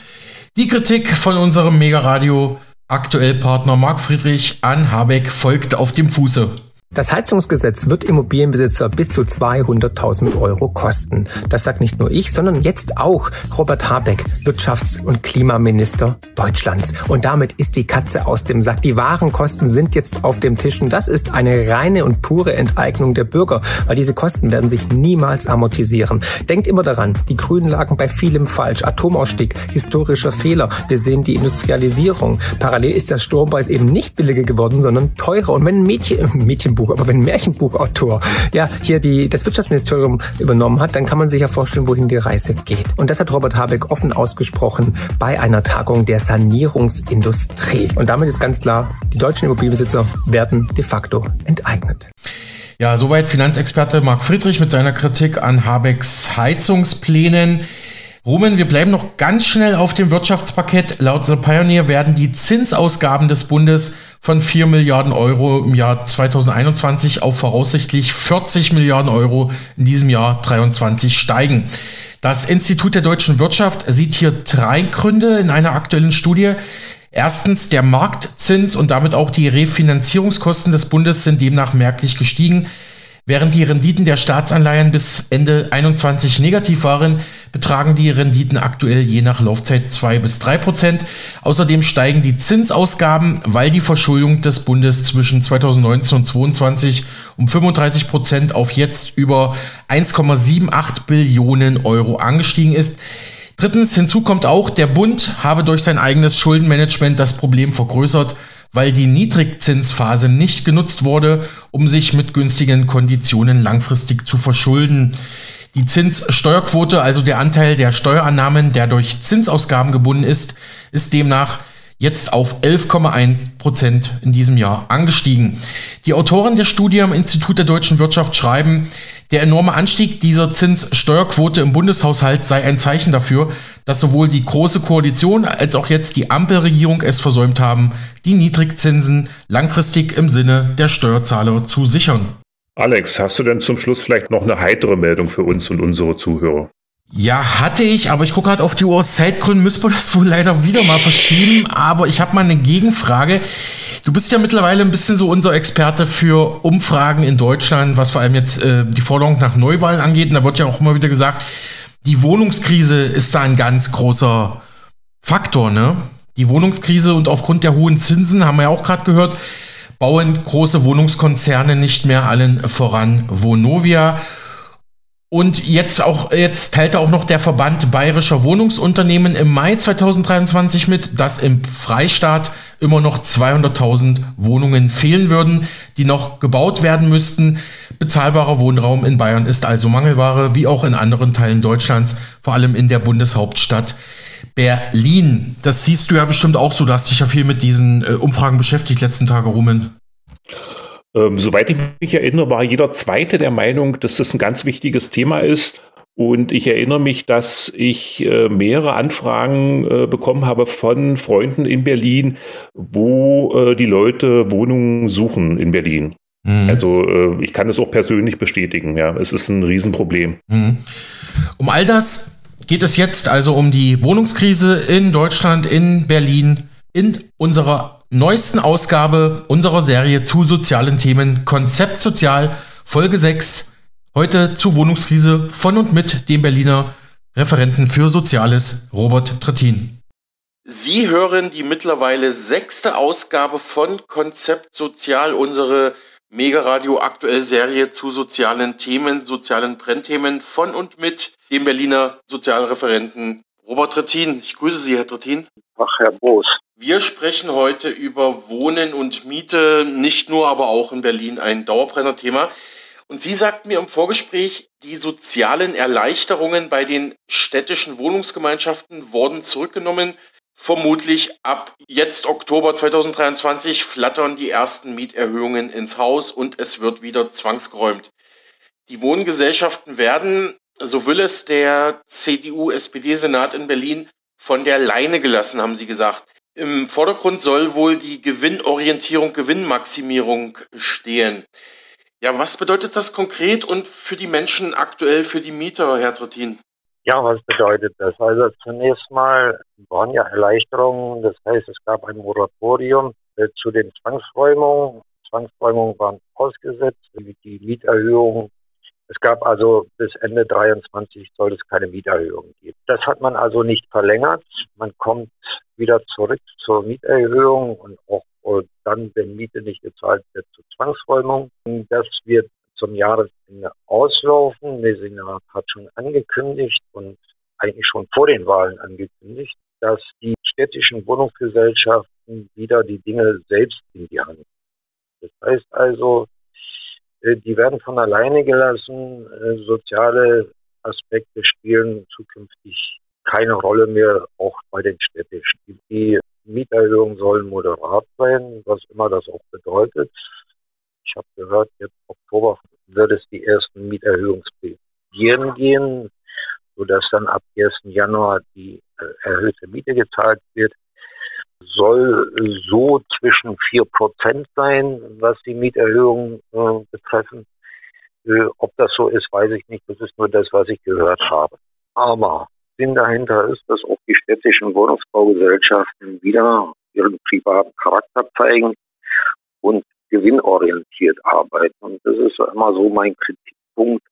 Die Kritik von unserem Megaradio Aktuell Partner Marc Friedrich an Habeck folgt auf dem Fuße. Das Heizungsgesetz wird Immobilienbesitzer bis zu 200.000 Euro kosten. Das sagt nicht nur ich, sondern jetzt auch Robert Habeck, Wirtschafts- und Klimaminister Deutschlands. Und damit ist die Katze aus dem Sack. Die wahren Kosten sind jetzt auf dem Tisch. Und das ist eine reine und pure Enteignung der Bürger, weil diese Kosten werden sich niemals amortisieren. Denkt immer daran, die Grünen lagen bei vielem falsch. Atomausstieg, historischer Fehler. Wir sehen die Industrialisierung. Parallel ist der Strompreis eben nicht billiger geworden, sondern teurer. Und wenn ein Mädchen, Mädchen Märchenbuch, aber wenn ein Märchenbuchautor ja hier die, das Wirtschaftsministerium übernommen hat, dann kann man sich ja vorstellen, wohin die Reise geht. Und das hat Robert Habeck offen ausgesprochen bei einer Tagung der Sanierungsindustrie. Und damit ist ganz klar, die deutschen Immobilienbesitzer werden de facto enteignet. Ja, soweit Finanzexperte Marc Friedrich mit seiner Kritik an Habecks Heizungsplänen. Rumen, wir bleiben noch ganz schnell auf dem Wirtschaftspaket. Laut The Pioneer werden die Zinsausgaben des Bundes von 4 Milliarden Euro im Jahr 2021 auf voraussichtlich 40 Milliarden Euro in diesem Jahr 2023 steigen. Das Institut der deutschen Wirtschaft sieht hier drei Gründe in einer aktuellen Studie. Erstens, der Marktzins und damit auch die Refinanzierungskosten des Bundes sind demnach merklich gestiegen. Während die Renditen der Staatsanleihen bis Ende 21 negativ waren, betragen die Renditen aktuell je nach Laufzeit 2 bis 3 Prozent. Außerdem steigen die Zinsausgaben, weil die Verschuldung des Bundes zwischen 2019 und 2022 um 35 Prozent auf jetzt über 1,78 Billionen Euro angestiegen ist. Drittens, hinzu kommt auch, der Bund habe durch sein eigenes Schuldenmanagement das Problem vergrößert weil die Niedrigzinsphase nicht genutzt wurde, um sich mit günstigen Konditionen langfristig zu verschulden. Die Zinssteuerquote, also der Anteil der Steuerannahmen, der durch Zinsausgaben gebunden ist, ist demnach jetzt auf 11,1 Prozent in diesem Jahr angestiegen. Die Autoren der Studie am Institut der deutschen Wirtschaft schreiben, der enorme Anstieg dieser Zinssteuerquote im Bundeshaushalt sei ein Zeichen dafür, dass sowohl die Große Koalition als auch jetzt die Ampelregierung es versäumt haben, die Niedrigzinsen langfristig im Sinne der Steuerzahler zu sichern. Alex, hast du denn zum Schluss vielleicht noch eine heitere Meldung für uns und unsere Zuhörer? Ja, hatte ich, aber ich gucke gerade auf die Uhr. Aus Zeitgründen müssen wir das wohl leider wieder mal verschieben. Aber ich habe mal eine Gegenfrage. Du bist ja mittlerweile ein bisschen so unser Experte für Umfragen in Deutschland, was vor allem jetzt äh, die Forderung nach Neuwahlen angeht. Und da wird ja auch immer wieder gesagt, die Wohnungskrise ist da ein ganz großer Faktor, ne? Die Wohnungskrise und aufgrund der hohen Zinsen, haben wir ja auch gerade gehört, bauen große Wohnungskonzerne nicht mehr allen voran Vonovia. Und jetzt auch, jetzt teilte auch noch der Verband Bayerischer Wohnungsunternehmen im Mai 2023 mit, dass im Freistaat immer noch 200.000 Wohnungen fehlen würden, die noch gebaut werden müssten. Bezahlbarer Wohnraum in Bayern ist also Mangelware, wie auch in anderen Teilen Deutschlands, vor allem in der Bundeshauptstadt Berlin. Das siehst du ja bestimmt auch so, du hast dich ja viel mit diesen äh, Umfragen beschäftigt letzten Tage, Rumen. Ähm, soweit ich mich erinnere, war jeder Zweite der Meinung, dass das ein ganz wichtiges Thema ist. Und ich erinnere mich, dass ich äh, mehrere Anfragen äh, bekommen habe von Freunden in Berlin, wo äh, die Leute Wohnungen suchen in Berlin. Mhm. Also äh, ich kann es auch persönlich bestätigen. Ja, es ist ein Riesenproblem. Mhm. Um all das geht es jetzt also um die Wohnungskrise in Deutschland, in Berlin, in unserer neuesten Ausgabe unserer Serie zu sozialen Themen Konzept Sozial, Folge 6. Heute zur Wohnungskrise von und mit dem Berliner Referenten für Soziales, Robert Trittin. Sie hören die mittlerweile sechste Ausgabe von Konzept Sozial, unsere Mega-Radio aktuell Serie zu sozialen Themen, sozialen Brennthemen von und mit dem Berliner Sozialreferenten Robert Trittin. Ich grüße Sie, Herr Trittin. Ach, Herr Boos. Wir sprechen heute über Wohnen und Miete, nicht nur, aber auch in Berlin ein Dauerbrenner-Thema. Und Sie sagten mir im Vorgespräch, die sozialen Erleichterungen bei den städtischen Wohnungsgemeinschaften wurden zurückgenommen. Vermutlich ab jetzt Oktober 2023 flattern die ersten Mieterhöhungen ins Haus und es wird wieder zwangsgeräumt. Die Wohngesellschaften werden, so will es der CDU-SPD-Senat in Berlin, von der Leine gelassen, haben sie gesagt. Im Vordergrund soll wohl die Gewinnorientierung, Gewinnmaximierung stehen. Ja, was bedeutet das konkret und für die Menschen aktuell, für die Mieter, Herr Trottin? Ja, was bedeutet das? Also zunächst mal waren ja Erleichterungen. Das heißt, es gab ein Moratorium äh, zu den Zwangsräumungen. Zwangsräumungen waren ausgesetzt. Die Mieterhöhungen es gab also bis Ende 23 soll es keine Mieterhöhung geben. Das hat man also nicht verlängert. Man kommt wieder zurück zur Mieterhöhung und auch dann, wenn Miete nicht gezahlt wird, zur Zwangsräumung. Das wird zum Jahresende auslaufen. Messinger hat schon angekündigt und eigentlich schon vor den Wahlen angekündigt, dass die städtischen Wohnungsgesellschaften wieder die Dinge selbst in die Hand. Das heißt also, äh, die werden von alleine gelassen. Äh, soziale Aspekte spielen zukünftig keine Rolle mehr, auch bei den städtischen. Die Mieterhöhungen sollen moderat sein, was immer das auch bedeutet. Ich habe gehört, jetzt Oktober wird es die ersten Mieterhöhungsbegieren gehen, sodass dann ab 1. Januar die äh, erhöhte Miete gezahlt wird soll so zwischen 4 Prozent sein, was die Mieterhöhungen äh, betreffen. Äh, ob das so ist, weiß ich nicht. Das ist nur das, was ich gehört habe. Aber Sinn dahinter ist, dass auch die städtischen Wohnungsbaugesellschaften wieder ihren privaten Charakter zeigen und gewinnorientiert arbeiten. Und das ist immer so mein Kritikpunkt,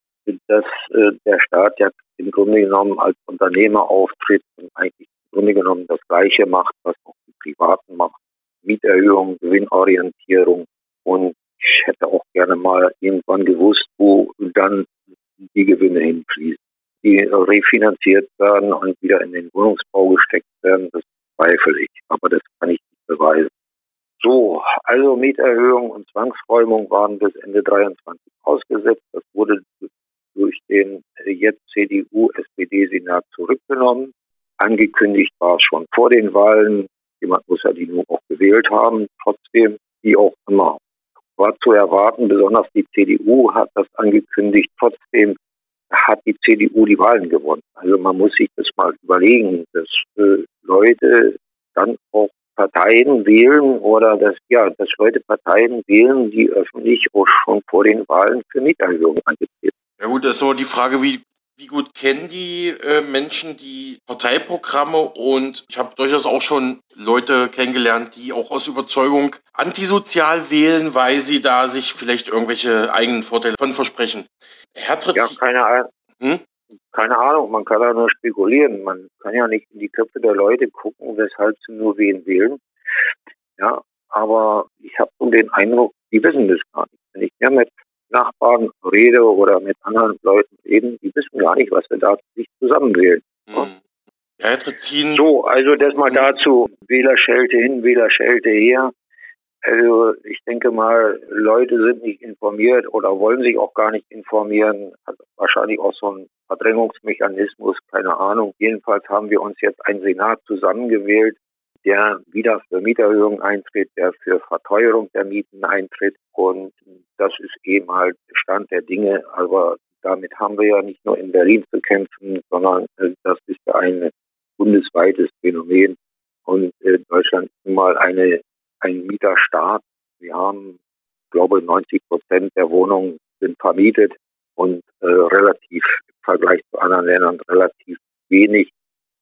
dass äh, der Staat ja im Grunde genommen als Unternehmer auftritt und eigentlich im Grunde genommen das Gleiche macht, was auch Privaten macht. Mieterhöhung, Gewinnorientierung. Und ich hätte auch gerne mal irgendwann gewusst, wo dann die Gewinne hinfließen. Die refinanziert werden und wieder in den Wohnungsbau gesteckt werden, das zweifle ich. Aber das kann ich nicht beweisen. So, also Mieterhöhung und Zwangsräumung waren bis Ende 23 ausgesetzt. Das wurde durch den jetzt CDU-SPD-Senat zurückgenommen. Angekündigt war es schon vor den Wahlen. Jemand muss ja die nun auch gewählt haben. Trotzdem, wie auch immer, war zu erwarten. Besonders die CDU hat das angekündigt. Trotzdem hat die CDU die Wahlen gewonnen. Also man muss sich das mal überlegen, dass äh, Leute dann auch Parteien wählen oder dass ja, dass Leute Parteien wählen, die öffentlich auch schon vor den Wahlen für Mieterhöhungen angetreten. Ja gut, das ist nur die Frage, wie wie gut kennen die äh, Menschen die Parteiprogramme? Und ich habe durchaus auch schon Leute kennengelernt, die auch aus Überzeugung antisozial wählen, weil sie da sich vielleicht irgendwelche eigenen Vorteile von versprechen. Herr Tritt, ja, keine Ahnung. Hm? Keine Ahnung, man kann da nur spekulieren. Man kann ja nicht in die Köpfe der Leute gucken, weshalb sie nur wen wählen. Ja, aber ich habe schon den Eindruck, die wissen das gar nicht. Wenn ich mehr mit Nachbarn rede oder mit anderen Leuten reden, die wissen gar nicht, was wir da sich zusammenwählen. Mhm. Ja, so, also das mal mhm. dazu. Wählerschelte hin, Wählerschelte her. Also ich denke mal, Leute sind nicht informiert oder wollen sich auch gar nicht informieren. Also wahrscheinlich auch so ein Verdrängungsmechanismus, keine Ahnung. Jedenfalls haben wir uns jetzt einen Senat zusammengewählt, der wieder für Mieterhöhungen eintritt, der für Verteuerung der Mieten eintritt. Und das ist eben halt Stand der Dinge. Aber damit haben wir ja nicht nur in Berlin zu kämpfen, sondern äh, das ist ein bundesweites Phänomen. Und äh, Deutschland ist nun mal eine, ein Mieterstaat. Wir haben, glaube 90 Prozent der Wohnungen sind vermietet und äh, relativ im Vergleich zu anderen Ländern relativ wenig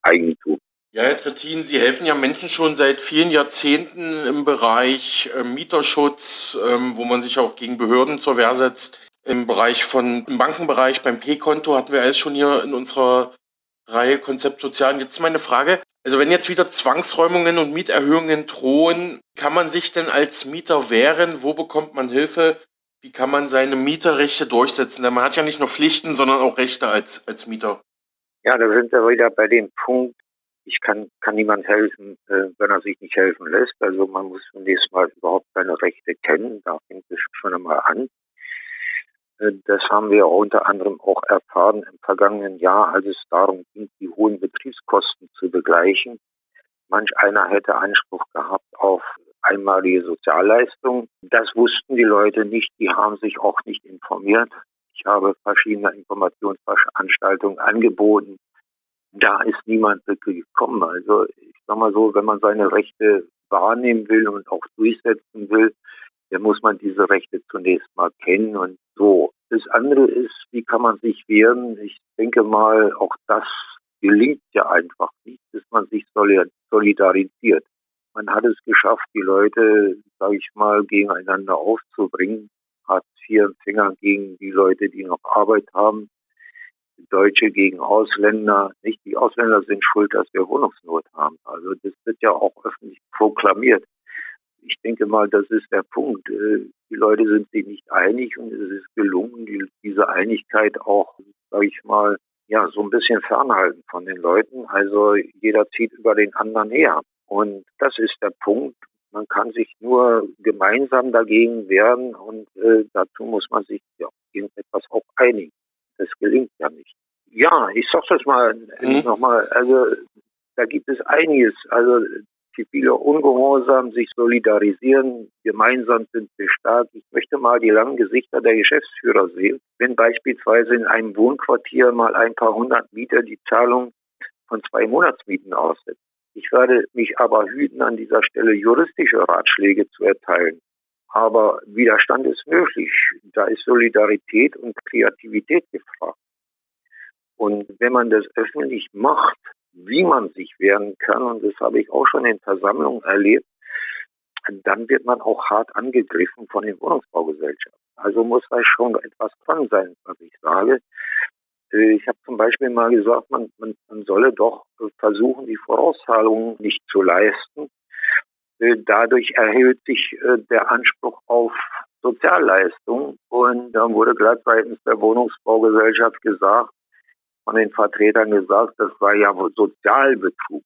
Eigentum. Ja, Herr Trittin, Sie helfen ja Menschen schon seit vielen Jahrzehnten im Bereich äh, Mieterschutz, ähm, wo man sich auch gegen Behörden zur Wehr setzt. Im Bereich von, im Bankenbereich beim P-Konto hatten wir alles schon hier in unserer Reihe Konzept Sozial. Und jetzt meine Frage. Also wenn jetzt wieder Zwangsräumungen und Mieterhöhungen drohen, kann man sich denn als Mieter wehren? Wo bekommt man Hilfe? Wie kann man seine Mieterrechte durchsetzen? Denn man hat ja nicht nur Pflichten, sondern auch Rechte als, als Mieter. Ja, da sind wir wieder bei dem Punkt, ich kann, kann niemand helfen, äh, wenn er sich nicht helfen lässt. Also man muss zunächst mal überhaupt seine Rechte kennen. Da fängt es schon einmal an. Äh, das haben wir unter anderem auch erfahren im vergangenen Jahr, als es darum ging, die hohen Betriebskosten zu begleichen. Manch einer hätte Anspruch gehabt auf einmalige Sozialleistungen. Das wussten die Leute nicht. Die haben sich auch nicht informiert. Ich habe verschiedene Informationsveranstaltungen angeboten da ist niemand wirklich gekommen. Also ich sag mal so, wenn man seine Rechte wahrnehmen will und auch durchsetzen will, dann muss man diese Rechte zunächst mal kennen und so. Es andere ist, wie kann man sich wehren? Ich denke mal, auch das gelingt ja einfach nicht, dass man sich solidarisiert. Man hat es geschafft, die Leute, sage ich mal, gegeneinander aufzubringen. Hartz-IV-Empfänger gegen die Leute, die noch Arbeit haben. Deutsche gegen Ausländer. Nicht die Ausländer sind schuld, dass wir Wohnungsnot haben. Also das wird ja auch öffentlich proklamiert. Ich denke mal, das ist der Punkt. Äh, die Leute sind sich nicht einig und es ist gelungen, diese Einigkeit auch, sage ich mal, ja, so ein bisschen fernhalten von den Leuten. Also jeder zieht über den anderen her. Und das ist der Punkt. Man kann sich nur gemeinsam dagegen wehren und äh, dazu muss man sich ja irgendetwas auch einigen. Das gelingt ja nicht. Ja, ich sag das mal mhm. nochmal. Also da gibt es einiges. Also zivile Ungehorsam, sich solidarisieren, gemeinsam sind wir stark. Ich möchte mal die langen Gesichter der Geschäftsführer sehen. Wenn beispielsweise in einem Wohnquartier mal ein paar hundert Mieter die Zahlung von zwei Monatsmieten aussetzen. Ich werde mich aber hüten, an dieser Stelle juristische Ratschläge zu erteilen. Aber Widerstand ist möglich. Da ist Solidarität und Kreativität gefragt. Und wenn man das öffentlich macht, wie man sich wehren kann, und das habe ich auch schon in Versammlungen erlebt, dann wird man auch hart angegriffen von den Wohnungsbaugesellschaften. Also muss da schon etwas dran sein, was ich sage. Äh, ich habe zum Beispiel mal gesagt, man, man, man solle doch versuchen, die Vorauszahlungen nicht zu leisten. Äh, dadurch erhöht sich äh, der Anspruch auf Sozialleistungen. Und dann wurde gleich seitens der Wohnungsbaugesellschaft gesagt, von den Vertretern gesagt, das war ja Sozialbetrug.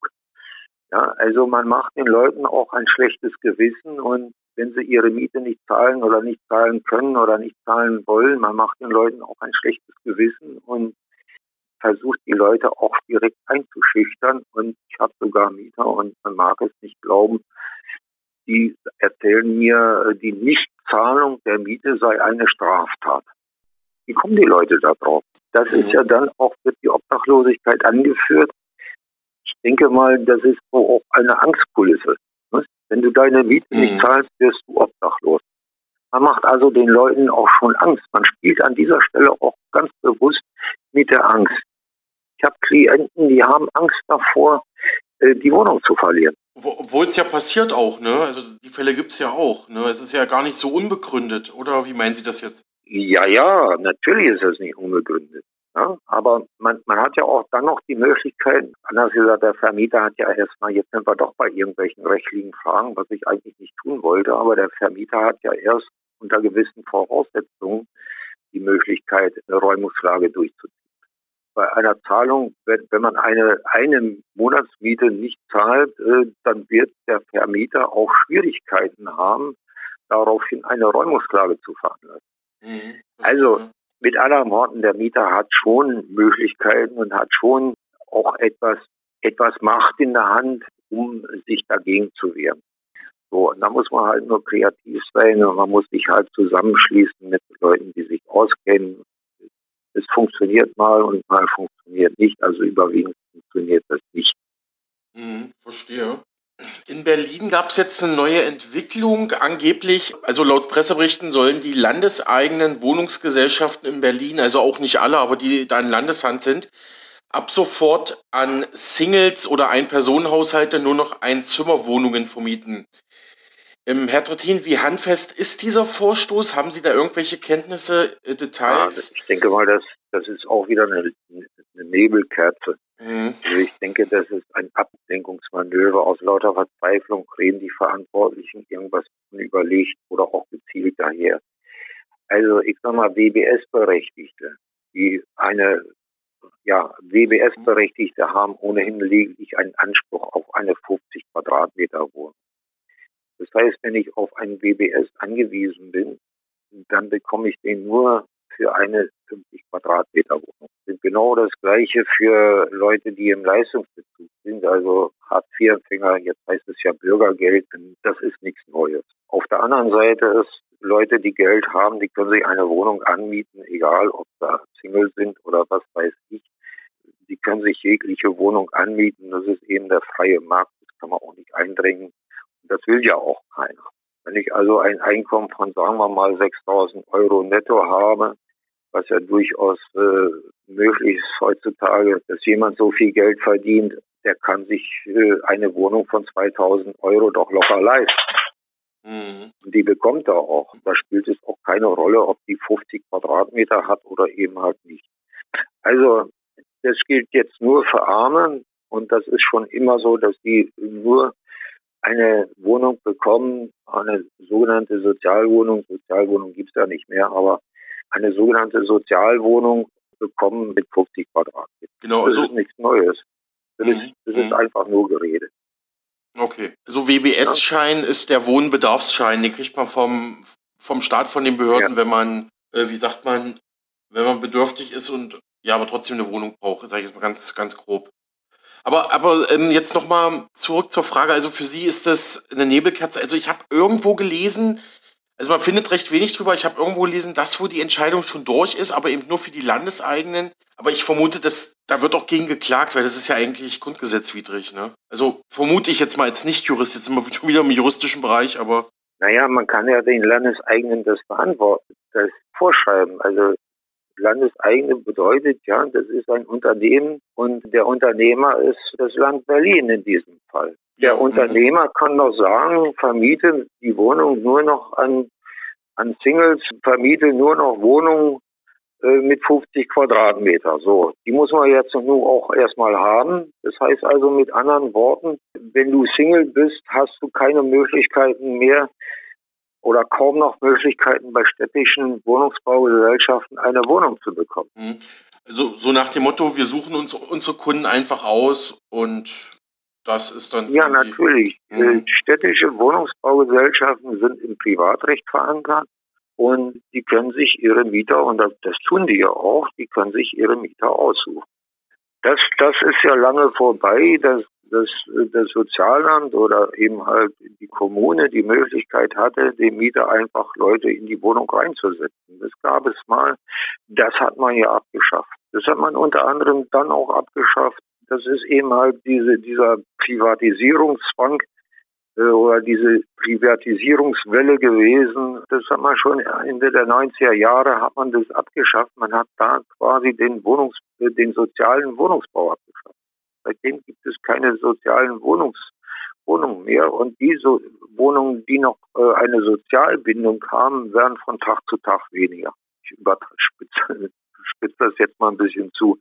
Ja, also man macht den Leuten auch ein schlechtes Gewissen und wenn sie ihre Miete nicht zahlen oder nicht zahlen können oder nicht zahlen wollen, man macht den Leuten auch ein schlechtes Gewissen und versucht die Leute auch direkt einzuschüchtern. Und ich habe sogar Mieter und man mag es nicht glauben, die erzählen mir, die Nichtzahlung der Miete sei eine Straftat. Wie kommen die Leute da drauf? Das ist ja dann auch wird die Obdachlosigkeit angeführt. Ich denke mal, das ist auch eine Angstkulisse. Ne? Wenn du deine Miete nicht mhm. zahlst, wirst du obdachlos. Man macht also den Leuten auch schon Angst. Man spielt an dieser Stelle auch ganz bewusst mit der Angst. Ich habe Klienten, die haben Angst davor, äh, die Wohnung zu verlieren. Obwohl es ja passiert auch, ne? Also die Fälle gibt es ja auch, ne? Es ist ja gar nicht so unbegründet, oder wie meinen Sie das jetzt? Ja, ja, natürlich ist es nicht unbegründet. Ja, aber man, man hat ja auch dann noch die Möglichkeit, anders gesagt, der Vermieter hat ja erstmal, jetzt sind wir doch bei irgendwelchen rechtlichen Fragen, was ich eigentlich nicht tun wollte, aber der Vermieter hat ja erst unter gewissen Voraussetzungen die Möglichkeit, eine Räumungslage durchzuziehen. Bei einer Zahlung, wenn, wenn man eine, eine Monatsmiete nicht zahlt, äh, dann wird der Vermieter auch Schwierigkeiten haben, daraufhin eine Räumungsklage zu veranlassen. Mhm. Also mit anderen Worten, der Mieter hat schon Möglichkeiten und hat schon auch etwas, etwas Macht in der Hand, um sich dagegen zu wehren. So, und da muss man halt nur kreativ sein und man muss sich halt zusammenschließen mit Leuten, die sich auskennen. Es funktioniert mal und mal funktioniert nicht, also überwiegend funktioniert das nicht. Mhm, verstehe. In Berlin gab es jetzt eine neue Entwicklung. Angeblich, also laut Presseberichten, sollen die landeseigenen Wohnungsgesellschaften in Berlin, also auch nicht alle, aber die da in Landeshand sind, ab sofort an Singles oder Ein-Personen-Haushalte nur noch Einzimmerwohnungen vermieten. Ähm, Herr Trittin, wie handfest ist dieser Vorstoß? Haben Sie da irgendwelche Kenntnisse, äh, Details? Ja, ich denke mal, das, das ist auch wieder eine, eine Nebelkerze. Mhm. Also ich denke, das ist ein Ablenkungsmanöver. Aus lauter Verzweiflung reden die Verantwortlichen irgendwas unüberlegt oder auch gezielt daher. Also ich sag mal, WBS-Berechtigte, die eine ja, WBS-Berechtigte haben ohnehin lediglich einen Anspruch auf eine 50 Quadratmeter Wohnung. Das heißt, wenn ich auf einen WBS angewiesen bin, dann bekomme ich den nur für eine 50 Quadratmeter Wohnung. Ist genau das Gleiche für Leute, die im Leistungsbezug sind, also Hartz-IV-Empfänger, jetzt heißt es ja Bürgergeld, das ist nichts Neues. Auf der anderen Seite ist Leute, die Geld haben, die können sich eine Wohnung anmieten, egal ob da Single sind oder was weiß ich. Die können sich jegliche Wohnung anmieten. Das ist eben der freie Markt. Das kann man auch nicht eindrängen. Und das will ja auch keiner. Wenn ich also ein Einkommen von, sagen wir mal, 6000 Euro netto habe, was ja durchaus äh, möglich ist heutzutage, dass jemand so viel Geld verdient, der kann sich äh, eine Wohnung von 2000 Euro doch locker leisten. Mhm. Die bekommt er auch. Da spielt es auch keine Rolle, ob die 50 Quadratmeter hat oder eben halt nicht. Also das gilt jetzt nur für Arme und das ist schon immer so, dass die nur eine Wohnung bekommen, eine sogenannte Sozialwohnung. Sozialwohnung gibt's ja nicht mehr, aber eine sogenannte Sozialwohnung bekommen mit 50 Quadratmetern. Genau, das also, ist nichts Neues. Das, mhm. ist, das ist mhm. einfach nur Gerede. Okay. So WBS-Schein ja. ist der Wohnbedarfsschein, den kriegt man vom, vom Staat, von den Behörden, ja. wenn man, äh, wie sagt man, wenn man bedürftig ist und ja, aber trotzdem eine Wohnung braucht, sage ich jetzt mal ganz, ganz grob. Aber, aber ähm, jetzt nochmal zurück zur Frage. Also für Sie ist das eine Nebelkerze. Also ich habe irgendwo gelesen, also man findet recht wenig drüber. Ich habe irgendwo gelesen, dass wo die Entscheidung schon durch ist, aber eben nur für die Landeseigenen. Aber ich vermute, dass da wird auch gegen geklagt, weil das ist ja eigentlich grundgesetzwidrig. Ne? Also vermute ich jetzt mal als Nicht-Jurist, jetzt sind wir schon wieder im juristischen Bereich, aber. Naja, man kann ja den Landeseigenen das beantworten, das vorschreiben. Also Landeseigene bedeutet ja, das ist ein Unternehmen und der Unternehmer ist das Land Berlin in diesem Fall. Der. Unternehmer kann doch sagen, vermiete die Wohnung nur noch an, an Singles, vermiete nur noch Wohnungen äh, mit 50 Quadratmeter. So, die muss man jetzt nur auch erstmal haben. Das heißt also mit anderen Worten, wenn du Single bist, hast du keine Möglichkeiten mehr, oder kaum noch Möglichkeiten bei städtischen Wohnungsbaugesellschaften eine Wohnung zu bekommen. Also so nach dem Motto, wir suchen uns unsere Kunden einfach aus und das ist dann. Ja, natürlich. Mhm. Äh, städtische Wohnungsbaugesellschaften sind im Privatrecht verankert und die können sich ihre Mieter, und das, tun die ja auch, die können sich ihre Mieter aussuchen. Das, das ist ja lange vorbei. Das dass das Sozialamt oder eben halt die Kommune die Möglichkeit hatte, dem Mieter einfach Leute in die Wohnung reinzusetzen. Das gab es mal. Das hat man ja abgeschafft. Das hat man unter anderem dann auch abgeschafft. Das ist eben halt diese, dieser Privatisierungszwang äh, oder diese Privatisierungswelle gewesen. Das hat man schon Ende der 90er Jahre hat man das abgeschafft. Man hat da quasi den Wohnungs, den sozialen Wohnungsbau abgeschafft. Seitdem gibt es keine sozialen Wohnungs Wohnungen mehr. Und diese Wohnungen, die noch äh, eine Sozialbindung haben, werden von Tag zu Tag weniger. Ich überspitze spitze das jetzt mal ein bisschen zu.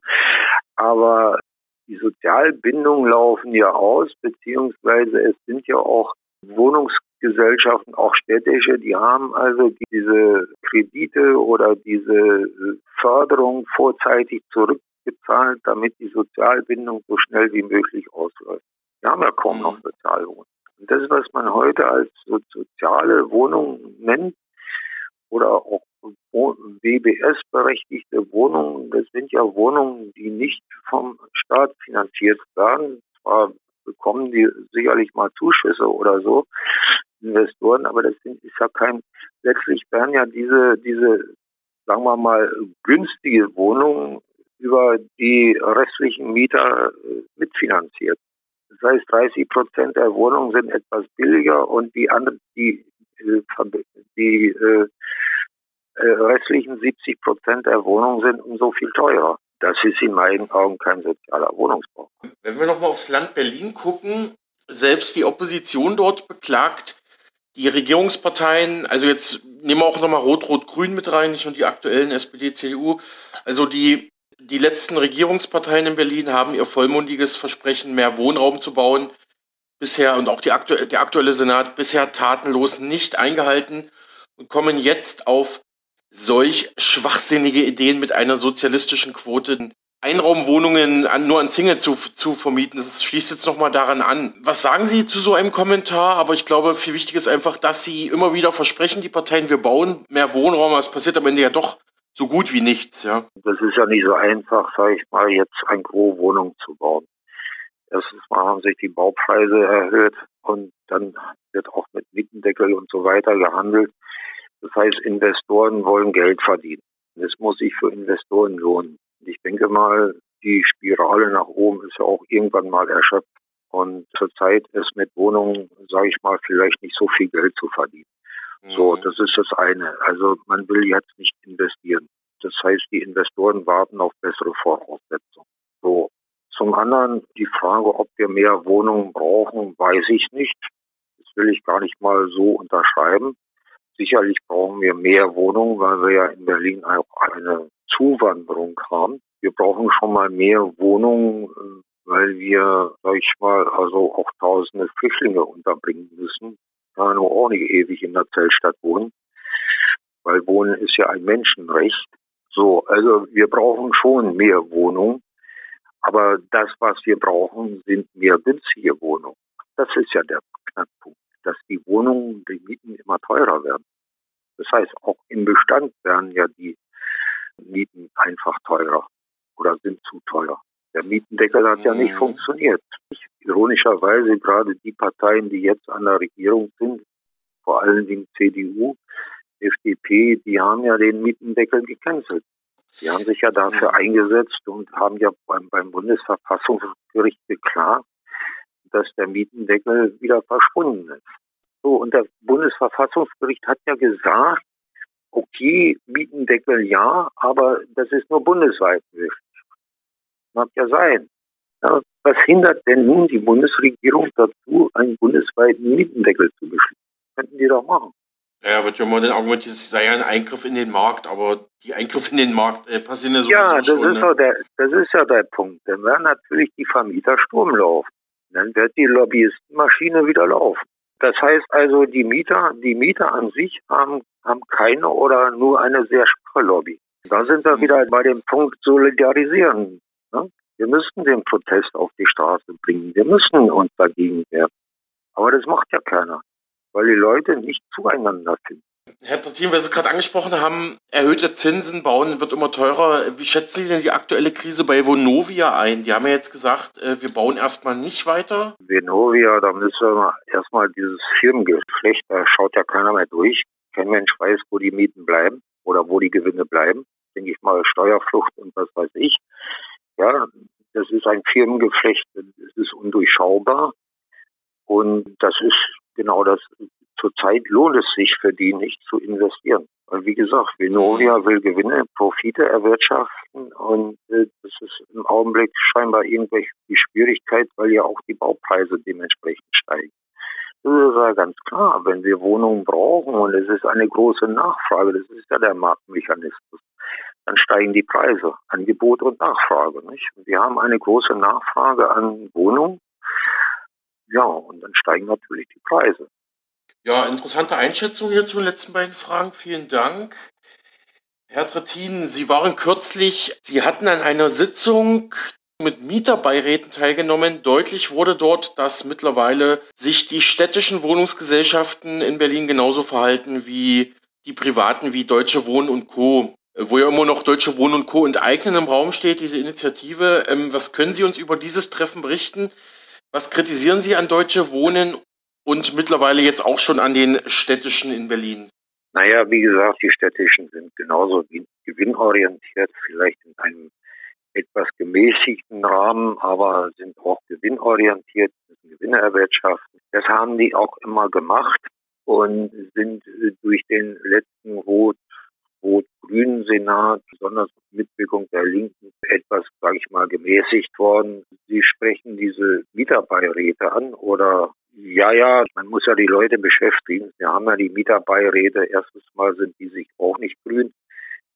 Aber die Sozialbindungen laufen ja aus, beziehungsweise es sind ja auch Wohnungsgesellschaften, auch städtische, die haben also diese Kredite oder diese Förderung vorzeitig zurück gezahlt, damit die Sozialbindung so schnell wie möglich ausläuft. Wir haben ja kaum noch Sozialwohnungen. Und das, was man heute als soziale Wohnung nennt oder auch WBS-berechtigte Wohnungen, das sind ja Wohnungen, die nicht vom Staat finanziert werden. Zwar bekommen die sicherlich mal Zuschüsse oder so, Investoren, aber das ist ja kein, letztlich werden ja diese, diese, sagen wir mal, günstige Wohnungen über die restlichen Mieter äh, mitfinanziert. Das heißt, 30 Prozent der Wohnungen sind etwas billiger und die anderen, die, äh, die äh, äh restlichen 70 Prozent der Wohnungen sind umso viel teurer. Das ist in meinen Augen kein sozialer Wohnungsbau. Wenn wir nochmal aufs Land Berlin gucken, selbst die Opposition dort beklagt, die Regierungsparteien, also jetzt nehmen wir auch nochmal Rot-Rot-Grün mit rein, nicht nur die aktuellen SPD, CDU, also die die letzten Regierungsparteien in Berlin haben ihr vollmundiges Versprechen, mehr Wohnraum zu bauen, bisher und auch aktu der aktuelle Senat bisher tatenlos nicht eingehalten und kommen jetzt auf solch schwachsinnige Ideen mit einer sozialistischen Quote. Einraumwohnungen an, nur an Single zu, zu vermieten, das schließt jetzt nochmal daran an. Was sagen Sie zu so einem Kommentar? Aber ich glaube, viel wichtig ist einfach, dass Sie immer wieder versprechen, die Parteien, wir bauen mehr Wohnraum, aber es passiert am Ende ja doch so gut wie nichts, ja. Das ist ja nicht so einfach, sage ich mal, jetzt ein Gros Wohnung zu bauen. Erstens mal haben sich die Baupreise erhöht und dann wird auch mit Mietendeckel und so weiter gehandelt. Das heißt, Investoren wollen Geld verdienen. Das muss sich für Investoren lohnen. Ich denke mal, die Spirale nach oben ist ja auch irgendwann mal erschöpft. Und zurzeit ist mit Wohnungen, sage ich mal, vielleicht nicht so viel Geld zu verdienen. So, mhm. das ist das eine. Also man will jetzt nicht investieren. Das heißt, die Investoren warten auf bessere Voraussetzungen. So. Zum anderen die Frage, ob wir mehr Wohnungen brauchen, weiß ich nicht. Das will ich gar nicht mal so unterschreiben. Sicherlich brauchen wir mehr Wohnungen, weil wir ja in Berlin auch eine Zuwanderung haben. Wir brauchen schon mal mehr Wohnungen, weil wir, sag ich mal, also auch tausende Flüchtlinge unterbringen müssen. Da nur auch nicht ewig in der Zeltstadt wohnen. Weil Wohnen ist ja ein Menschenrecht. So, also wir brauchen schon mehr Wohnungen. Aber das, was wir brauchen, sind mehr günstige Wohnungen. Das ist ja der Knackpunkt, dass die Wohnungen, die Mieten immer teurer werden. Das heißt, auch im Bestand werden ja die Mieten einfach teurer oder sind zu teuer. Der Mietendeckel hat ja nicht mhm. funktioniert. Ironischerweise gerade die Parteien, die jetzt an der Regierung sind, vor allen Dingen CDU, FDP, die haben ja den Mietendeckel gecancelt. Die haben sich ja dafür eingesetzt und haben ja beim, beim Bundesverfassungsgericht geklagt, dass der Mietendeckel wieder verschwunden ist. So, und das Bundesverfassungsgericht hat ja gesagt, okay, Mietendeckel ja, aber das ist nur bundesweit möglich. Mag ja sein. Ja, was hindert denn nun die Bundesregierung dazu, einen bundesweiten Mietendeckel zu beschließen? Könnten die doch machen. Ja, wird ja mal den Argument, es sei ein Eingriff in den Markt, aber die Eingriffe in den Markt äh, passieren ja sowieso ja, das schon. Ist ne? der, das ist ja der Punkt. Dann werden natürlich die Vermieter Sturm laufen. Dann wird die Lobbyistenmaschine wieder laufen. Das heißt also, die Mieter, die Mieter an sich haben, haben keine oder nur eine sehr schwache Lobby. Da sind wir wieder bei dem Punkt Solidarisieren. Ne? Wir müssten den Protest auf die Straße bringen. Wir müssen uns dagegen wehren. Aber das macht ja keiner weil die Leute nicht zueinander finden. Herr Trattin, weil Sie gerade angesprochen haben, erhöhte Zinsen, Bauen wird immer teurer. Wie schätzen Sie denn die aktuelle Krise bei Vonovia ein? Die haben ja jetzt gesagt, äh, wir bauen erstmal nicht weiter. Vonovia, da müssen wir erstmal dieses Firmengeflecht, da schaut ja keiner mehr durch. Kein Mensch weiß, wo die Mieten bleiben oder wo die Gewinne bleiben. Denke ich mal, Steuerflucht und was weiß ich. Ja, das ist ein Firmengeflecht, es ist undurchschaubar. Und das ist genau das. Zurzeit lohnt es sich für die nicht zu investieren. Weil wie gesagt, Venovia will Gewinne, Profite erwirtschaften und äh, das ist im Augenblick scheinbar irgendwelche die Schwierigkeit, weil ja auch die Baupreise dementsprechend steigen. Das ist ja ganz klar, wenn wir Wohnungen brauchen und es ist eine große Nachfrage, das ist ja der Marktmechanismus, dann steigen die Preise, Angebot und Nachfrage. Nicht? Wir haben eine große Nachfrage an Wohnungen ja, und dann steigen natürlich die Preise. Ja, interessante Einschätzung hier zu den letzten beiden Fragen. Vielen Dank. Herr Trattin, Sie waren kürzlich, Sie hatten an einer Sitzung mit Mieterbeiräten teilgenommen. Deutlich wurde dort, dass mittlerweile sich die städtischen Wohnungsgesellschaften in Berlin genauso verhalten wie die privaten, wie Deutsche Wohnen und Co. Wo ja immer noch Deutsche Wohnen und Co. enteignen im Raum steht, diese Initiative. Ähm, was können Sie uns über dieses Treffen berichten? Was kritisieren Sie an Deutsche Wohnen und mittlerweile jetzt auch schon an den städtischen in Berlin? Naja, wie gesagt, die städtischen sind genauso gewinnorientiert, vielleicht in einem etwas gemäßigten Rahmen, aber sind auch gewinnorientiert, müssen Gewinne erwirtschaften. Das haben die auch immer gemacht und sind durch den letzten Rot rot-grünen Senat, besonders mit Mitwirkung der Linken, etwas, sage ich mal, gemäßigt worden. Sie sprechen diese Mieterbeiräte an oder ja, ja, man muss ja die Leute beschäftigen. Wir haben ja die Mieterbeiräte. Erstens mal sind die sich auch nicht grün.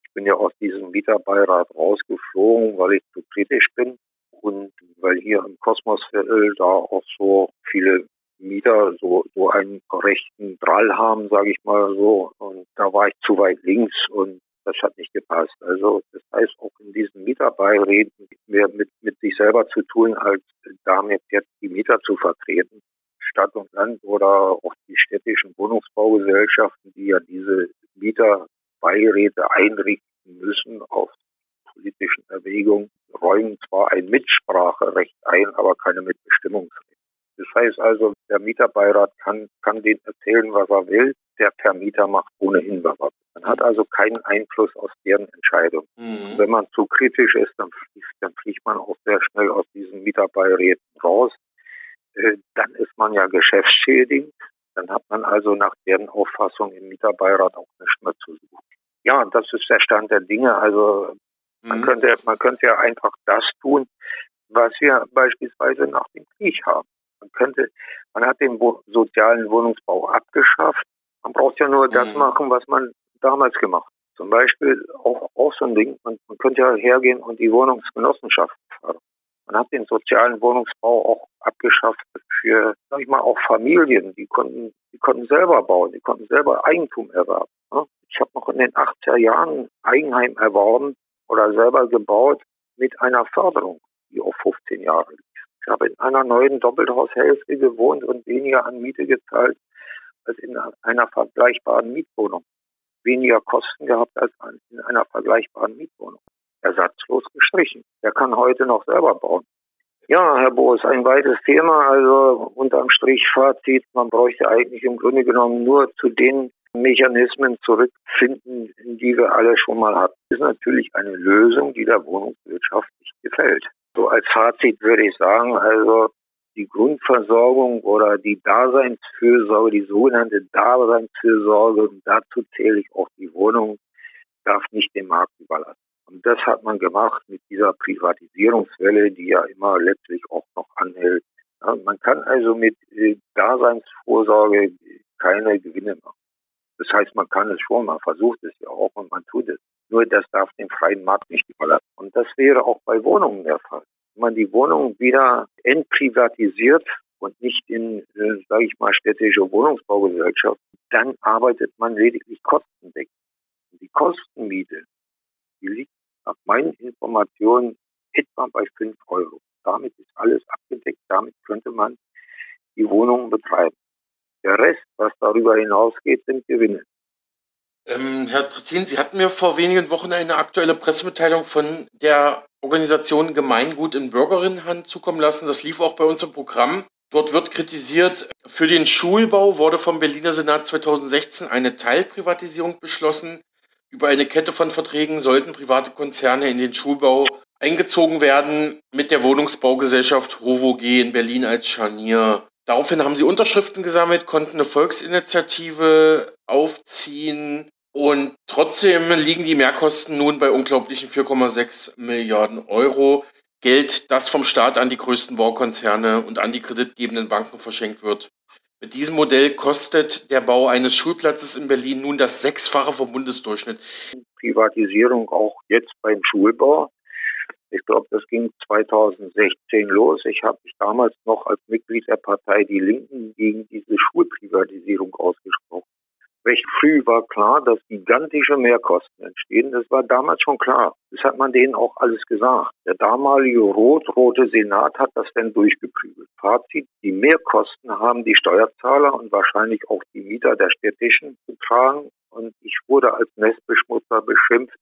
Ich bin ja aus diesem Mieterbeirat rausgeflogen, weil ich zu kritisch bin und weil hier im Kosmosviertel da auch so viele Mieter so, so einen rechten Drall haben, sage ich mal so. Und da war ich zu weit links und das hat nicht gepasst. Also das heißt, auch in diesen Mieterbeiräten mehr mit, mit sich selber zu tun, als damit jetzt die Mieter zu vertreten. Stadt und Land oder auch die städtischen Wohnungsbaugesellschaften, die ja diese Mieterbeiräte einrichten müssen auf politischen Erwägungen, räumen zwar ein Mitspracherecht ein, aber keine Mitbestimmungsrecht. Das heißt also, der Mieterbeirat kann, kann den erzählen, was er will. Der Vermieter macht ohnehin, was er will. Man hat also keinen Einfluss aus deren Entscheidung. Mhm. Wenn man zu kritisch ist, dann fliegt, dann fliegt man auch sehr schnell aus diesen Mieterbeiräten raus. Äh, dann ist man ja geschäftsschädigend. Dann hat man also nach deren Auffassung im Mieterbeirat auch nichts mehr zu suchen. Ja, das ist der Stand der Dinge. Also man mhm. könnte, man könnte ja einfach das tun, was wir beispielsweise nach dem Krieg haben. Man könnte, man hat den sozialen Wohnungsbau abgeschafft. Man braucht ja nur das mhm. machen, was man damals gemacht hat. Zum Beispiel auch, auch so ein Ding, man, man könnte ja hergehen und die Wohnungsgenossenschaften fördern. Man hat den sozialen Wohnungsbau auch abgeschafft für, sag ich mal, auch Familien. Die konnten, die konnten selber bauen, die konnten selber Eigentum erwerben. Ne? Ich habe noch in den 80er Jahren Eigenheim erworben oder selber gebaut mit einer Förderung, die auf 15 Jahre liegt. Ich habe in einer neuen Doppelhaushälfte gewohnt und weniger an Miete gezahlt als in einer vergleichbaren Mietwohnung. Weniger Kosten gehabt als in einer vergleichbaren Mietwohnung ersatzlos gestrichen. Der kann heute noch selber bauen. Ja, Herr Boos, ein weites Thema. Also unterm Strich Fazit, man bräuchte eigentlich im Grunde genommen nur zu den Mechanismen zurückfinden, die wir alle schon mal hatten. Das ist natürlich eine Lösung, die der Wohnungswirtschaft nicht gefällt. So als Fazit würde ich sagen, also die Grundversorgung oder die Daseinsfürsorge, die sogenannte Daseinsfürsorge, und dazu zähle ich auch die Wohnung, darf nicht dem Markt überlassen. Und das hat man gemacht mit dieser Privatisierungswelle, die ja immer letztlich auch noch anhält. Ja, man kann also mit äh, Daseinsvorsorge keine Gewinne machen. Das heißt, man kann es schon, man versucht es ja auch und man tut es. Nur das darf den freien Markt nicht überlassen. Und das wäre auch bei Wohnungen der Fall. Wenn man die Wohnungen wieder entprivatisiert und nicht in, äh, sage ich mal, städtische Wohnungsbaugesellschaft, dann arbeitet man lediglich kostendeckend. Die Kostenmiete, die liegt nach meinen Informationen etwa bei 5 Euro. Damit ist alles abgedeckt. Damit könnte man die Wohnungen betreiben. Der Rest, was darüber hinausgeht, sind Gewinne. Ähm, Herr Trittin, Sie hatten mir vor wenigen Wochen eine aktuelle Pressemitteilung von der Organisation Gemeingut in Bürgerinnenhand zukommen lassen. Das lief auch bei uns im Programm. Dort wird kritisiert, für den Schulbau wurde vom Berliner Senat 2016 eine Teilprivatisierung beschlossen. Über eine Kette von Verträgen sollten private Konzerne in den Schulbau eingezogen werden mit der Wohnungsbaugesellschaft HOVOG in Berlin als Scharnier. Daraufhin haben sie Unterschriften gesammelt, konnten eine Volksinitiative aufziehen und trotzdem liegen die Mehrkosten nun bei unglaublichen 4,6 Milliarden Euro. Geld, das vom Staat an die größten Baukonzerne und an die kreditgebenden Banken verschenkt wird. Mit diesem Modell kostet der Bau eines Schulplatzes in Berlin nun das Sechsfache vom Bundesdurchschnitt. Privatisierung auch jetzt beim Schulbau. Ich glaube, das ging 2016 los. Ich habe mich damals noch als Mitglied der Partei Die Linken gegen diese Schulprivatisierung ausgesprochen recht früh war klar, dass gigantische Mehrkosten entstehen. Das war damals schon klar. Das hat man denen auch alles gesagt. Der damalige rot-rote Senat hat das dann durchgeprügelt. Fazit, die Mehrkosten haben die Steuerzahler und wahrscheinlich auch die Mieter der Städtischen zu tragen. Und ich wurde als Nestbeschmutzer beschimpft,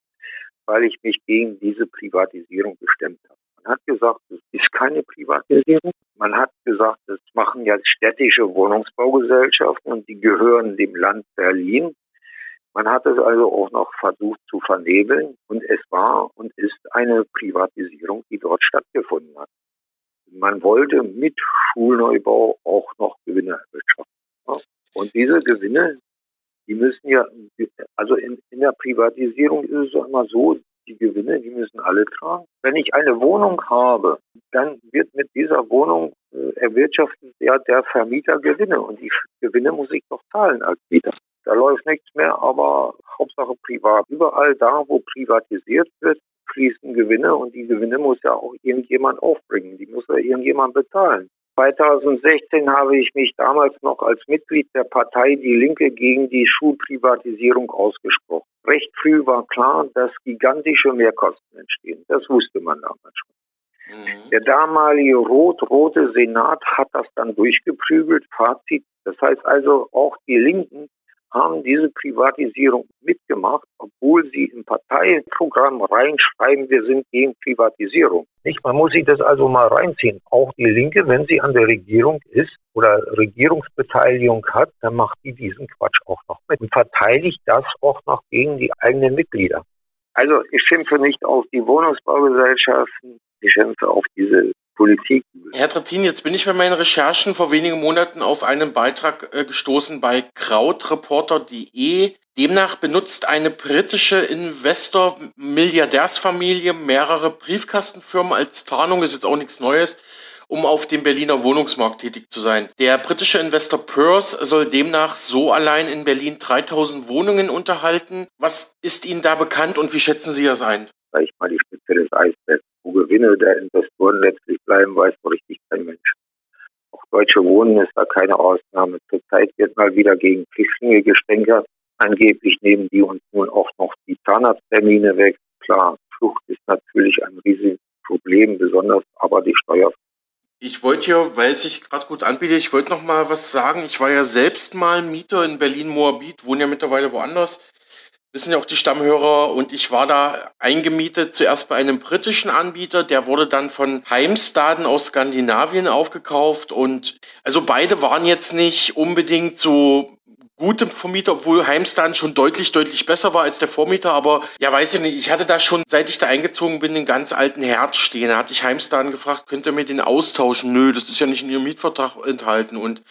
weil ich mich gegen diese Privatisierung gestemmt habe. Man hat gesagt, es ist keine Privatisierung. Man hat gesagt, das machen ja städtische Wohnungsbaugesellschaften und die gehören dem Land Berlin. Man hat es also auch noch versucht zu vernebeln und es war und ist eine Privatisierung, die dort stattgefunden hat. Man wollte mit Schulneubau auch noch Gewinne erwirtschaften. Und diese Gewinne, die müssen ja, also in, in der Privatisierung ist es immer so, die Gewinne, die müssen alle tragen. Wenn ich eine Wohnung habe, dann wird mit dieser Wohnung äh, erwirtschaftet ja der Vermieter Gewinne und die Gewinne muss ich doch zahlen als Mieter. Da läuft nichts mehr, aber Hauptsache privat. Überall da, wo privatisiert wird, fließen Gewinne und die Gewinne muss ja auch irgendjemand aufbringen. Die muss ja irgendjemand bezahlen. 2016 habe ich mich damals noch als Mitglied der Partei Die Linke gegen die Schulprivatisierung ausgesprochen. Recht früh war klar, dass gigantische Mehrkosten entstehen. Das wusste man damals schon. Mhm. Der damalige rot-rote Senat hat das dann durchgeprügelt. Fazit. Das heißt also, auch die Linken haben diese Privatisierung mitgemacht, obwohl sie im Parteiprogramm reinschreiben, wir sind gegen Privatisierung. Nicht? Man muss sich das also mal reinziehen. Auch die Linke, wenn sie an der Regierung ist oder Regierungsbeteiligung hat, dann macht die diesen Quatsch auch noch mit und verteidigt das auch noch gegen die eigenen Mitglieder. Also ich schimpfe nicht auf die Wohnungsbaugesellschaften, ich schimpfe auf diese Politik. Herr Trittin, jetzt bin ich bei meinen Recherchen vor wenigen Monaten auf einen Beitrag äh, gestoßen bei krautreporter.de. Demnach benutzt eine britische Investor-Milliardärsfamilie mehrere Briefkastenfirmen als Tarnung, ist jetzt auch nichts Neues, um auf dem Berliner Wohnungsmarkt tätig zu sein. Der britische Investor Peirce soll demnach so allein in Berlin 3000 Wohnungen unterhalten. Was ist Ihnen da bekannt und wie schätzen Sie das ein? Sag ich mal die Spitze des Eisbergs. Gewinne der Investoren letztlich bleiben, weiß so richtig kein Mensch. Auch Deutsche Wohnen ist da keine Ausnahme. Zurzeit wird mal wieder gegen Flüchtlinge gestänkert. Angeblich nehmen die uns nun auch noch die Zahnarzttermine weg. Klar, Flucht ist natürlich ein riesiges Problem, besonders aber die Steuer. Ich wollte ja, weil es sich gerade gut anbietet, ich wollte noch mal was sagen. Ich war ja selbst mal Mieter in Berlin-Moabit, wohne ja mittlerweile woanders. Wissen ja auch die Stammhörer und ich war da eingemietet zuerst bei einem britischen Anbieter, der wurde dann von Heimstaden aus Skandinavien aufgekauft und also beide waren jetzt nicht unbedingt so gutem Vermieter, obwohl Heimstan schon deutlich, deutlich besser war als der Vormieter. Aber ja, weiß ich nicht, ich hatte da schon, seit ich da eingezogen bin, einen ganz alten Herd stehen. Da hatte ich Heimstan gefragt, könnt ihr mir den austauschen? Nö, das ist ja nicht in ihrem Mietvertrag enthalten. Und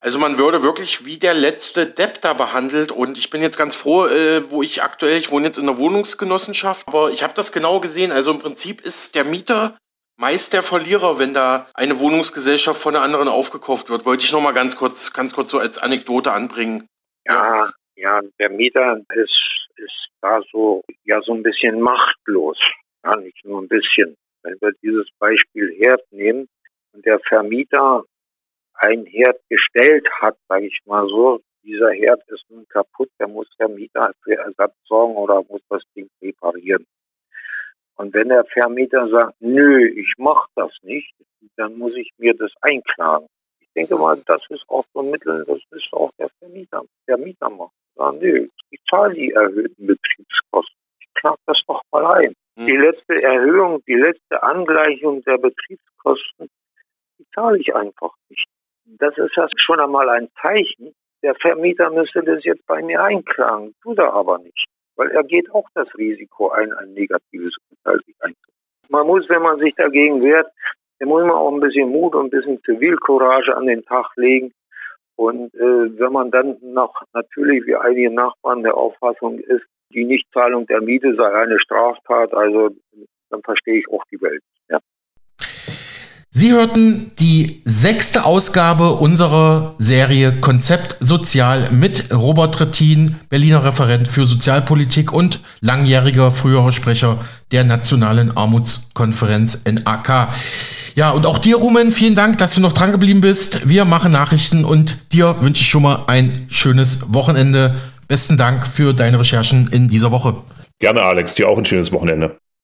also man würde wirklich wie der letzte Depp da behandelt. Und ich bin jetzt ganz froh, äh, wo ich aktuell, ich wohne jetzt in der Wohnungsgenossenschaft, aber ich habe das genau gesehen. Also im Prinzip ist der Mieter meist der Verlierer, wenn da eine Wohnungsgesellschaft von der anderen aufgekauft wird. Wollte ich noch mal ganz kurz, ganz kurz so als Anekdote anbringen. Ja, ja, der Mieter ist, ist da so, ja, so ein bisschen machtlos. Ja, nicht nur ein bisschen. Wenn wir dieses Beispiel Herd nehmen und der Vermieter ein Herd gestellt hat, sage ich mal so, dieser Herd ist nun kaputt, der muss der Mieter für Ersatz sorgen oder muss das Ding reparieren. Und wenn der Vermieter sagt, nö, ich mach das nicht, dann muss ich mir das einklagen. Ich denke mal, das ist auch so ein Mittel, das ist auch der Vermieter. Der Mieter macht. Sagt, nö, ich zahle die erhöhten Betriebskosten. Ich klage das doch mal ein. Mhm. Die letzte Erhöhung, die letzte Angleichung der Betriebskosten, die zahle ich einfach nicht. Das ist ja schon einmal ein Zeichen. Der Vermieter müsste das jetzt bei mir einklagen, tut er aber nicht weil er geht auch das Risiko ein, ein negatives Urteil sich einzubringen. Man muss, wenn man sich dagegen wehrt, dann muss man auch ein bisschen Mut und ein bisschen Zivilcourage an den Tag legen. Und äh, wenn man dann noch natürlich wie einige Nachbarn der Auffassung ist, die Nichtzahlung der Miete sei eine Straftat, also dann verstehe ich auch die Welt. Ja. Sie hörten die sechste Ausgabe unserer Serie Konzept Sozial mit Robert Trittin, Berliner Referent für Sozialpolitik und langjähriger früherer Sprecher der Nationalen Armutskonferenz NAK. Ja, und auch dir, Rumen, vielen Dank, dass du noch dran geblieben bist. Wir machen Nachrichten und dir wünsche ich schon mal ein schönes Wochenende. Besten Dank für deine Recherchen in dieser Woche. Gerne, Alex. Dir auch ein schönes Wochenende.